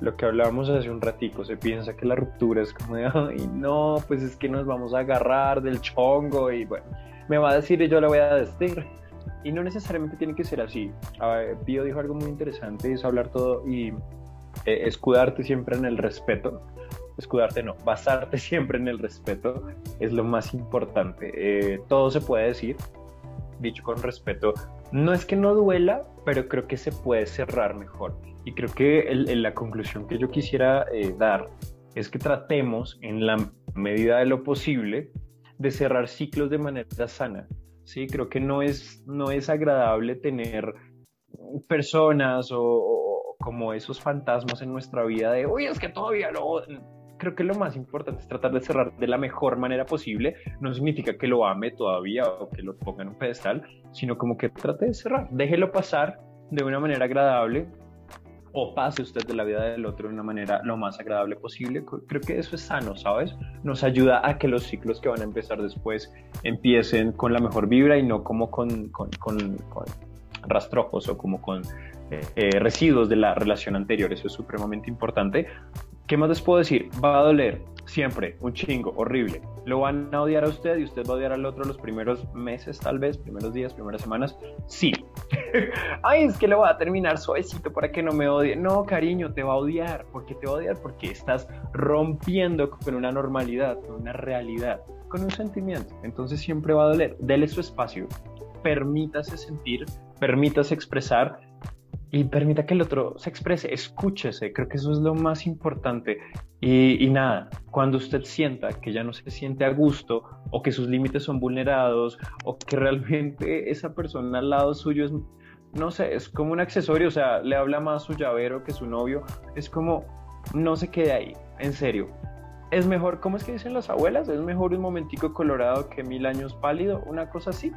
lo que hablábamos hace un ratico, se piensa que la ruptura es como de, ay, no, pues es que nos vamos a agarrar del chongo y bueno, me va a decir y yo le voy a decir. Y no necesariamente tiene que ser así. Pío dijo algo muy interesante, es hablar todo y eh, escudarte siempre en el respeto. Escudarte no, basarte [laughs] siempre en el respeto es lo más importante. Eh, todo se puede decir, dicho con respeto. No es que no duela, pero creo que se puede cerrar mejor. Y creo que la conclusión que yo quisiera eh, dar es que tratemos en la medida de lo posible de cerrar ciclos de manera sana. Sí, creo que no es, no es agradable tener personas o, como esos fantasmas en nuestra vida de, uy, es que todavía no. Creo que lo más importante es tratar de cerrar de la mejor manera posible. No significa que lo ame todavía o que lo ponga en un pedestal, sino como que trate de cerrar. Déjelo pasar de una manera agradable, o pase usted de la vida del otro de una manera lo más agradable posible. Creo que eso es sano, ¿sabes? Nos ayuda a que los ciclos que van a empezar después empiecen con la mejor vibra y no como con, con, con, rastrojos o como con eh, eh, residuos de la relación anterior. Eso es supremamente importante. ¿Qué más les puedo decir? Va a doler, Siempre, un chingo, horrible. Lo van a odiar a usted y usted va a odiar al otro los primeros meses, tal vez, primeros días, primeras semanas. Sí. [laughs] Ay, es que lo va a terminar suavecito para que no me odie. No, cariño, te va a odiar. ¿Por qué te va a odiar? Porque estás rompiendo con una normalidad, con una realidad, con un sentimiento. Entonces siempre va a doler. Dele su espacio. Permítase sentir, permítase expresar y permita que el otro se exprese, escúchese, creo que eso es lo más importante. Y, nada, cuando usted sienta que ya no se siente a gusto o que sus límites son vulnerados o que realmente [laughs] esa persona al lado suyo es, no sé, es como un accesorio, o sea, le habla más su llavero que su novio, es como, no se quede ahí, en serio. Es mejor, ¿cómo es que dicen las abuelas? Es mejor un momentico colorado que mil años pálido, una cosa así.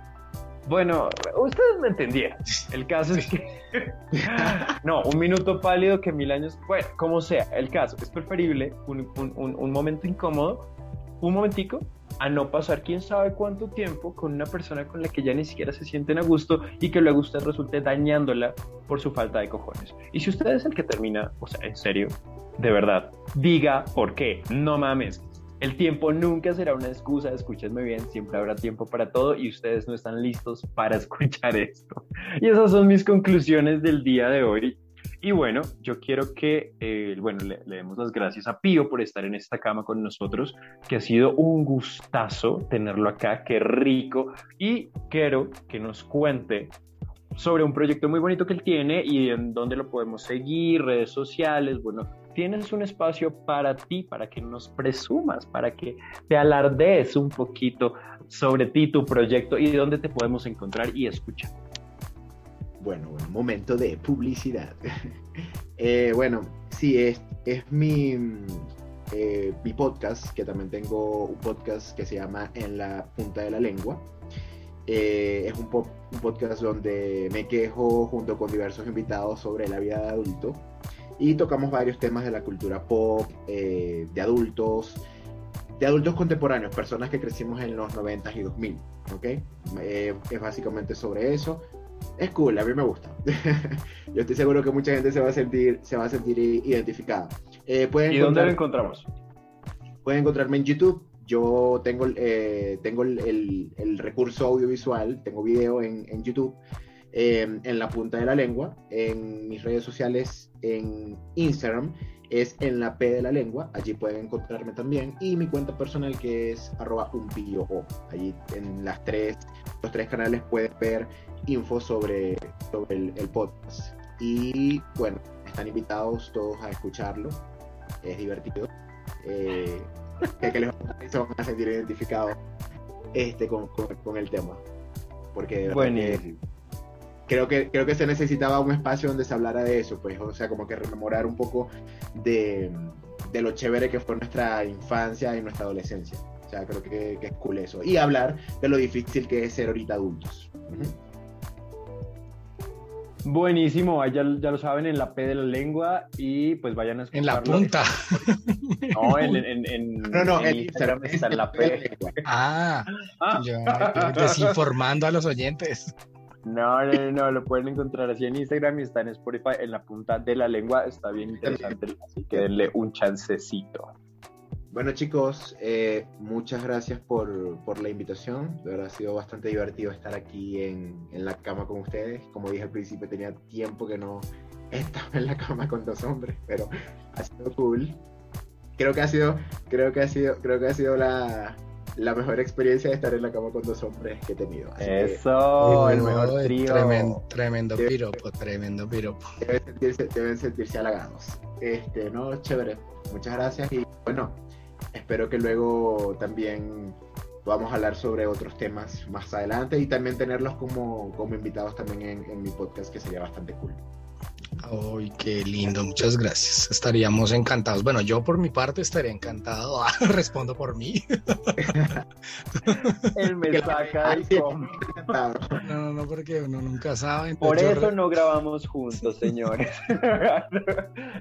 Bueno, ustedes me entendieron. El caso es que. [laughs] no, un minuto pálido que mil años. Bueno, como sea, el caso es preferible un, un, momento incómodo, un momentico, a no pasar quién sabe cuánto tiempo con una persona con la que ya ni siquiera se sienten a gusto y que luego usted resulte dañándola por su falta de cojones. Y si usted es el que termina, o sea, en serio, de verdad, diga por qué. No mames. El tiempo nunca será una excusa, escúchenme bien, siempre habrá tiempo para todo y ustedes no están listos para [laughs] escuchar esto. Y esas son mis conclusiones del día de hoy. Y bueno, yo quiero que, eh, bueno, le, le, demos las gracias a Pío por estar en esta cama con nosotros, que ha sido un gustazo tenerlo acá, qué rico. Y quiero que nos cuente sobre un proyecto muy bonito que él tiene y en dónde lo podemos seguir, redes sociales, bueno, tienes un espacio para ti, para que nos presumas, para que te alardees un poquito sobre ti, tu proyecto y dónde te podemos encontrar y escuchar. Bueno, un momento de publicidad. [laughs] Eh, bueno, sí, es, es mi, eh, mi podcast, que también tengo un podcast que se llama En la punta de la lengua. Eh, es un, podcast donde me quejo junto con diversos invitados sobre la vida de adulto y tocamos varios temas de la cultura pop, eh, de adultos, de adultos contemporáneos, personas que crecimos en los 90 y 2000, ¿ok? Eh, es básicamente sobre eso. Es cool, a mí me gusta. [laughs] Yo estoy seguro que mucha gente se va a sentir, se va a sentir identificada. Eh, pueden ¿Y dónde lo encontramos? Pueden encontrarme en YouTube. Yo tengo, tengo el, el, recurso audiovisual, tengo video en, en YouTube Em, en la punta de la lengua. En mis redes sociales, en Instagram, es en la P de la lengua. Allí pueden encontrarme también. Y mi cuenta personal que es arroba o. Allí en las tres, los tres canales pueden ver info sobre, sobre el, podcast. Y bueno, están invitados todos a escucharlo. Es divertido. Eh, que, les [laughs] se van a sentir identificados este, con, con, el tema. Porque Buenísimo creo que, creo que se necesitaba un espacio donde se hablara de eso, pues, o sea, como que rememorar un poco de, de lo chévere que fue nuestra infancia y nuestra adolescencia. O sea, creo que, que, es cool eso. Y hablar de lo difícil que es ser ahorita adultos. Buenísimo, ya, ya, lo saben, en la P de la lengua y pues vayan a escucharlo. En la punta. [laughs] No, en, en, en, no, no, en Instagram está en la P. Ah, ah. yo desinformando [laughs] a los oyentes. No, no, no, lo pueden encontrar así en Instagram y está en Spotify en la punta de la lengua. Está bien interesante, así que denle un chancecito. Bueno chicos, eh, muchas gracias por, por, la invitación. De verdad ha sido bastante divertido estar aquí en, en, la cama con ustedes. Como dije al principio, tenía tiempo que no estaba en la cama con dos hombres, pero ha sido cool. Creo que ha sido, creo que ha sido, creo que ha sido la, la mejor experiencia de estar en la cama con dos hombres que he tenido. Eso, el mejor trío. Tremendo, tremendo piropo, tremendo piropo. Deben sentirse, deben sentirse halagados. Este, no, chévere. Muchas gracias y bueno, espero que luego también podamos hablar sobre otros temas más adelante y también tenerlos como, como invitados también en, en mi podcast, que sería bastante cool. Ay, qué lindo, muchas gracias. Estaríamos encantados. Bueno, yo por mi parte estaría encantado. [laughs] Respondo por mí. [laughs] Él me saca [laughs] del No, no, porque uno nunca sabe. Por eso no grabamos juntos, señores.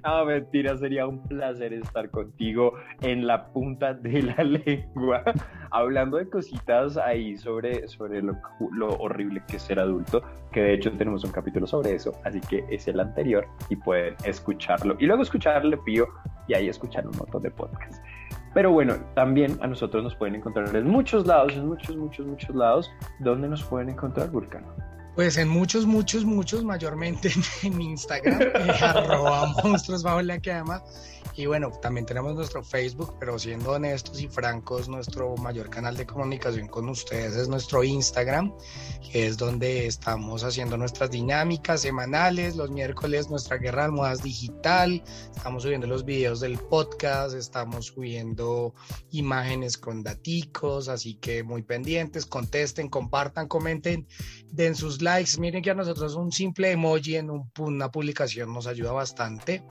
ah, mentira, sería un placer estar contigo en la punta de la lengua, hablando de cositas ahí sobre, sobre lo, lo horrible que es ser adulto, que de hecho tenemos un capítulo sobre eso, así que es el anterior y pueden escucharlo. Y luego escucharle Pío y ahí escuchar un montón de podcasts. Pero bueno, también a nosotros nos pueden encontrar en muchos lados, en muchos, muchos, muchos lados. ¿Dónde nos pueden encontrar, Vulcano? Pues en muchos, muchos, muchos, mayormente en, Instagram, [laughs] eh, arroba monstruos bajo la cama. Y bueno, también tenemos nuestro Facebook, pero siendo honestos y francos, nuestro mayor canal de comunicación con ustedes es nuestro Instagram, que es donde estamos haciendo nuestras dinámicas semanales, los miércoles nuestra guerra de almohadas digital, estamos subiendo los videos del podcast, estamos subiendo imágenes con daticos, así que muy pendientes, contesten, compartan, comenten, den sus likes, miren que a nosotros un simple emoji en una publicación nos ayuda bastante.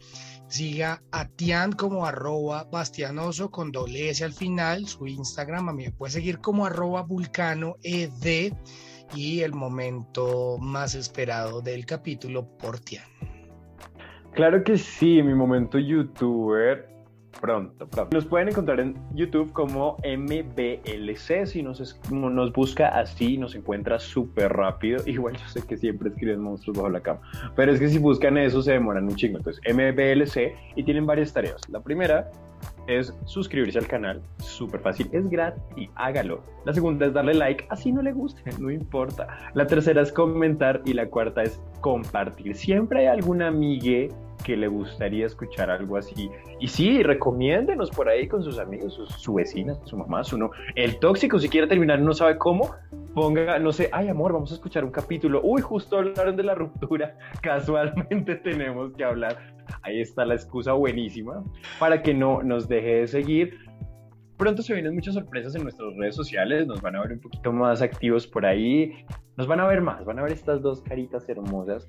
Siga a Tian como arroba bastianoso con doble S al final, su Instagram. A mí me puede seguir como arroba vulcano ed y el momento más esperado del capítulo por Tian. Claro que sí, mi momento youtuber pronto, pronto. Nos pueden encontrar en YouTube como MBLC. Si nos, nos busca así, nos encuentra súper rápido. [laughs] Igual yo sé que siempre escriben monstruos bajo la cama. Pero es que si buscan eso se demoran un chingo. Entonces, MBLC y tienen varias tareas. La primera es suscribirse al canal, súper fácil, es gratis, hágalo. La segunda es darle like, así no le guste, [laughs] no importa. La tercera es comentar y la cuarta es compartir. Siempre hay alguna amigue que le gustaría escuchar algo así. Y sí, recomiéndenos por ahí con sus amigos, su, vecina, su mamá, su no. El tóxico, si quiere terminar, no sabe cómo, ponga, no sé, ay amor, vamos a escuchar un capítulo. Uy, justo hablaron de la ruptura. [laughs] Casualmente [laughs] tenemos que hablar. Ahí está la excusa buenísima para que no nos deje de seguir. Pronto se vienen muchas sorpresas en nuestras redes sociales, nos van a ver un poquito más activos por ahí, nos van a ver más, van a ver estas dos caritas hermosas,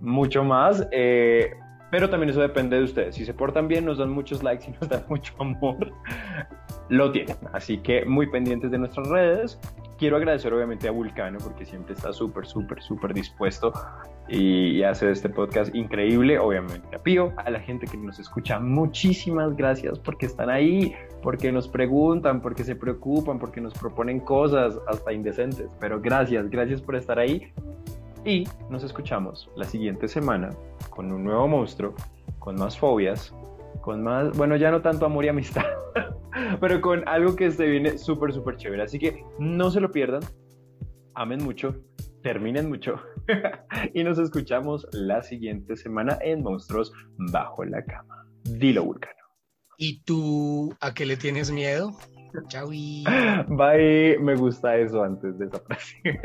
mucho más. Eh, pero también eso depende de ustedes. Si se portan bien, nos dan muchos likes y nos dan [laughs] mucho amor, lo tienen. Así que muy pendientes de nuestras redes. Quiero agradecer obviamente a Vulcano porque siempre está súper, súper, súper dispuesto y hace este podcast increíble. Obviamente a Pío, a la gente que nos escucha, muchísimas gracias porque están ahí, porque nos preguntan, porque se preocupan, porque nos proponen cosas hasta indecentes. Pero gracias, gracias por estar ahí. Y nos escuchamos la siguiente semana con un nuevo monstruo, con más fobias, con más, bueno, ya no tanto amor y amistad, [laughs] pero con algo que se viene súper, súper chévere. Así que no se lo pierdan, amen mucho, terminen mucho [laughs] y nos escuchamos la siguiente semana en Monstruos Bajo la Cama. Dilo, Vulcano. ¿Y tú a qué le tienes miedo? Chau. [laughs] Bye, me gusta eso antes de esa frase.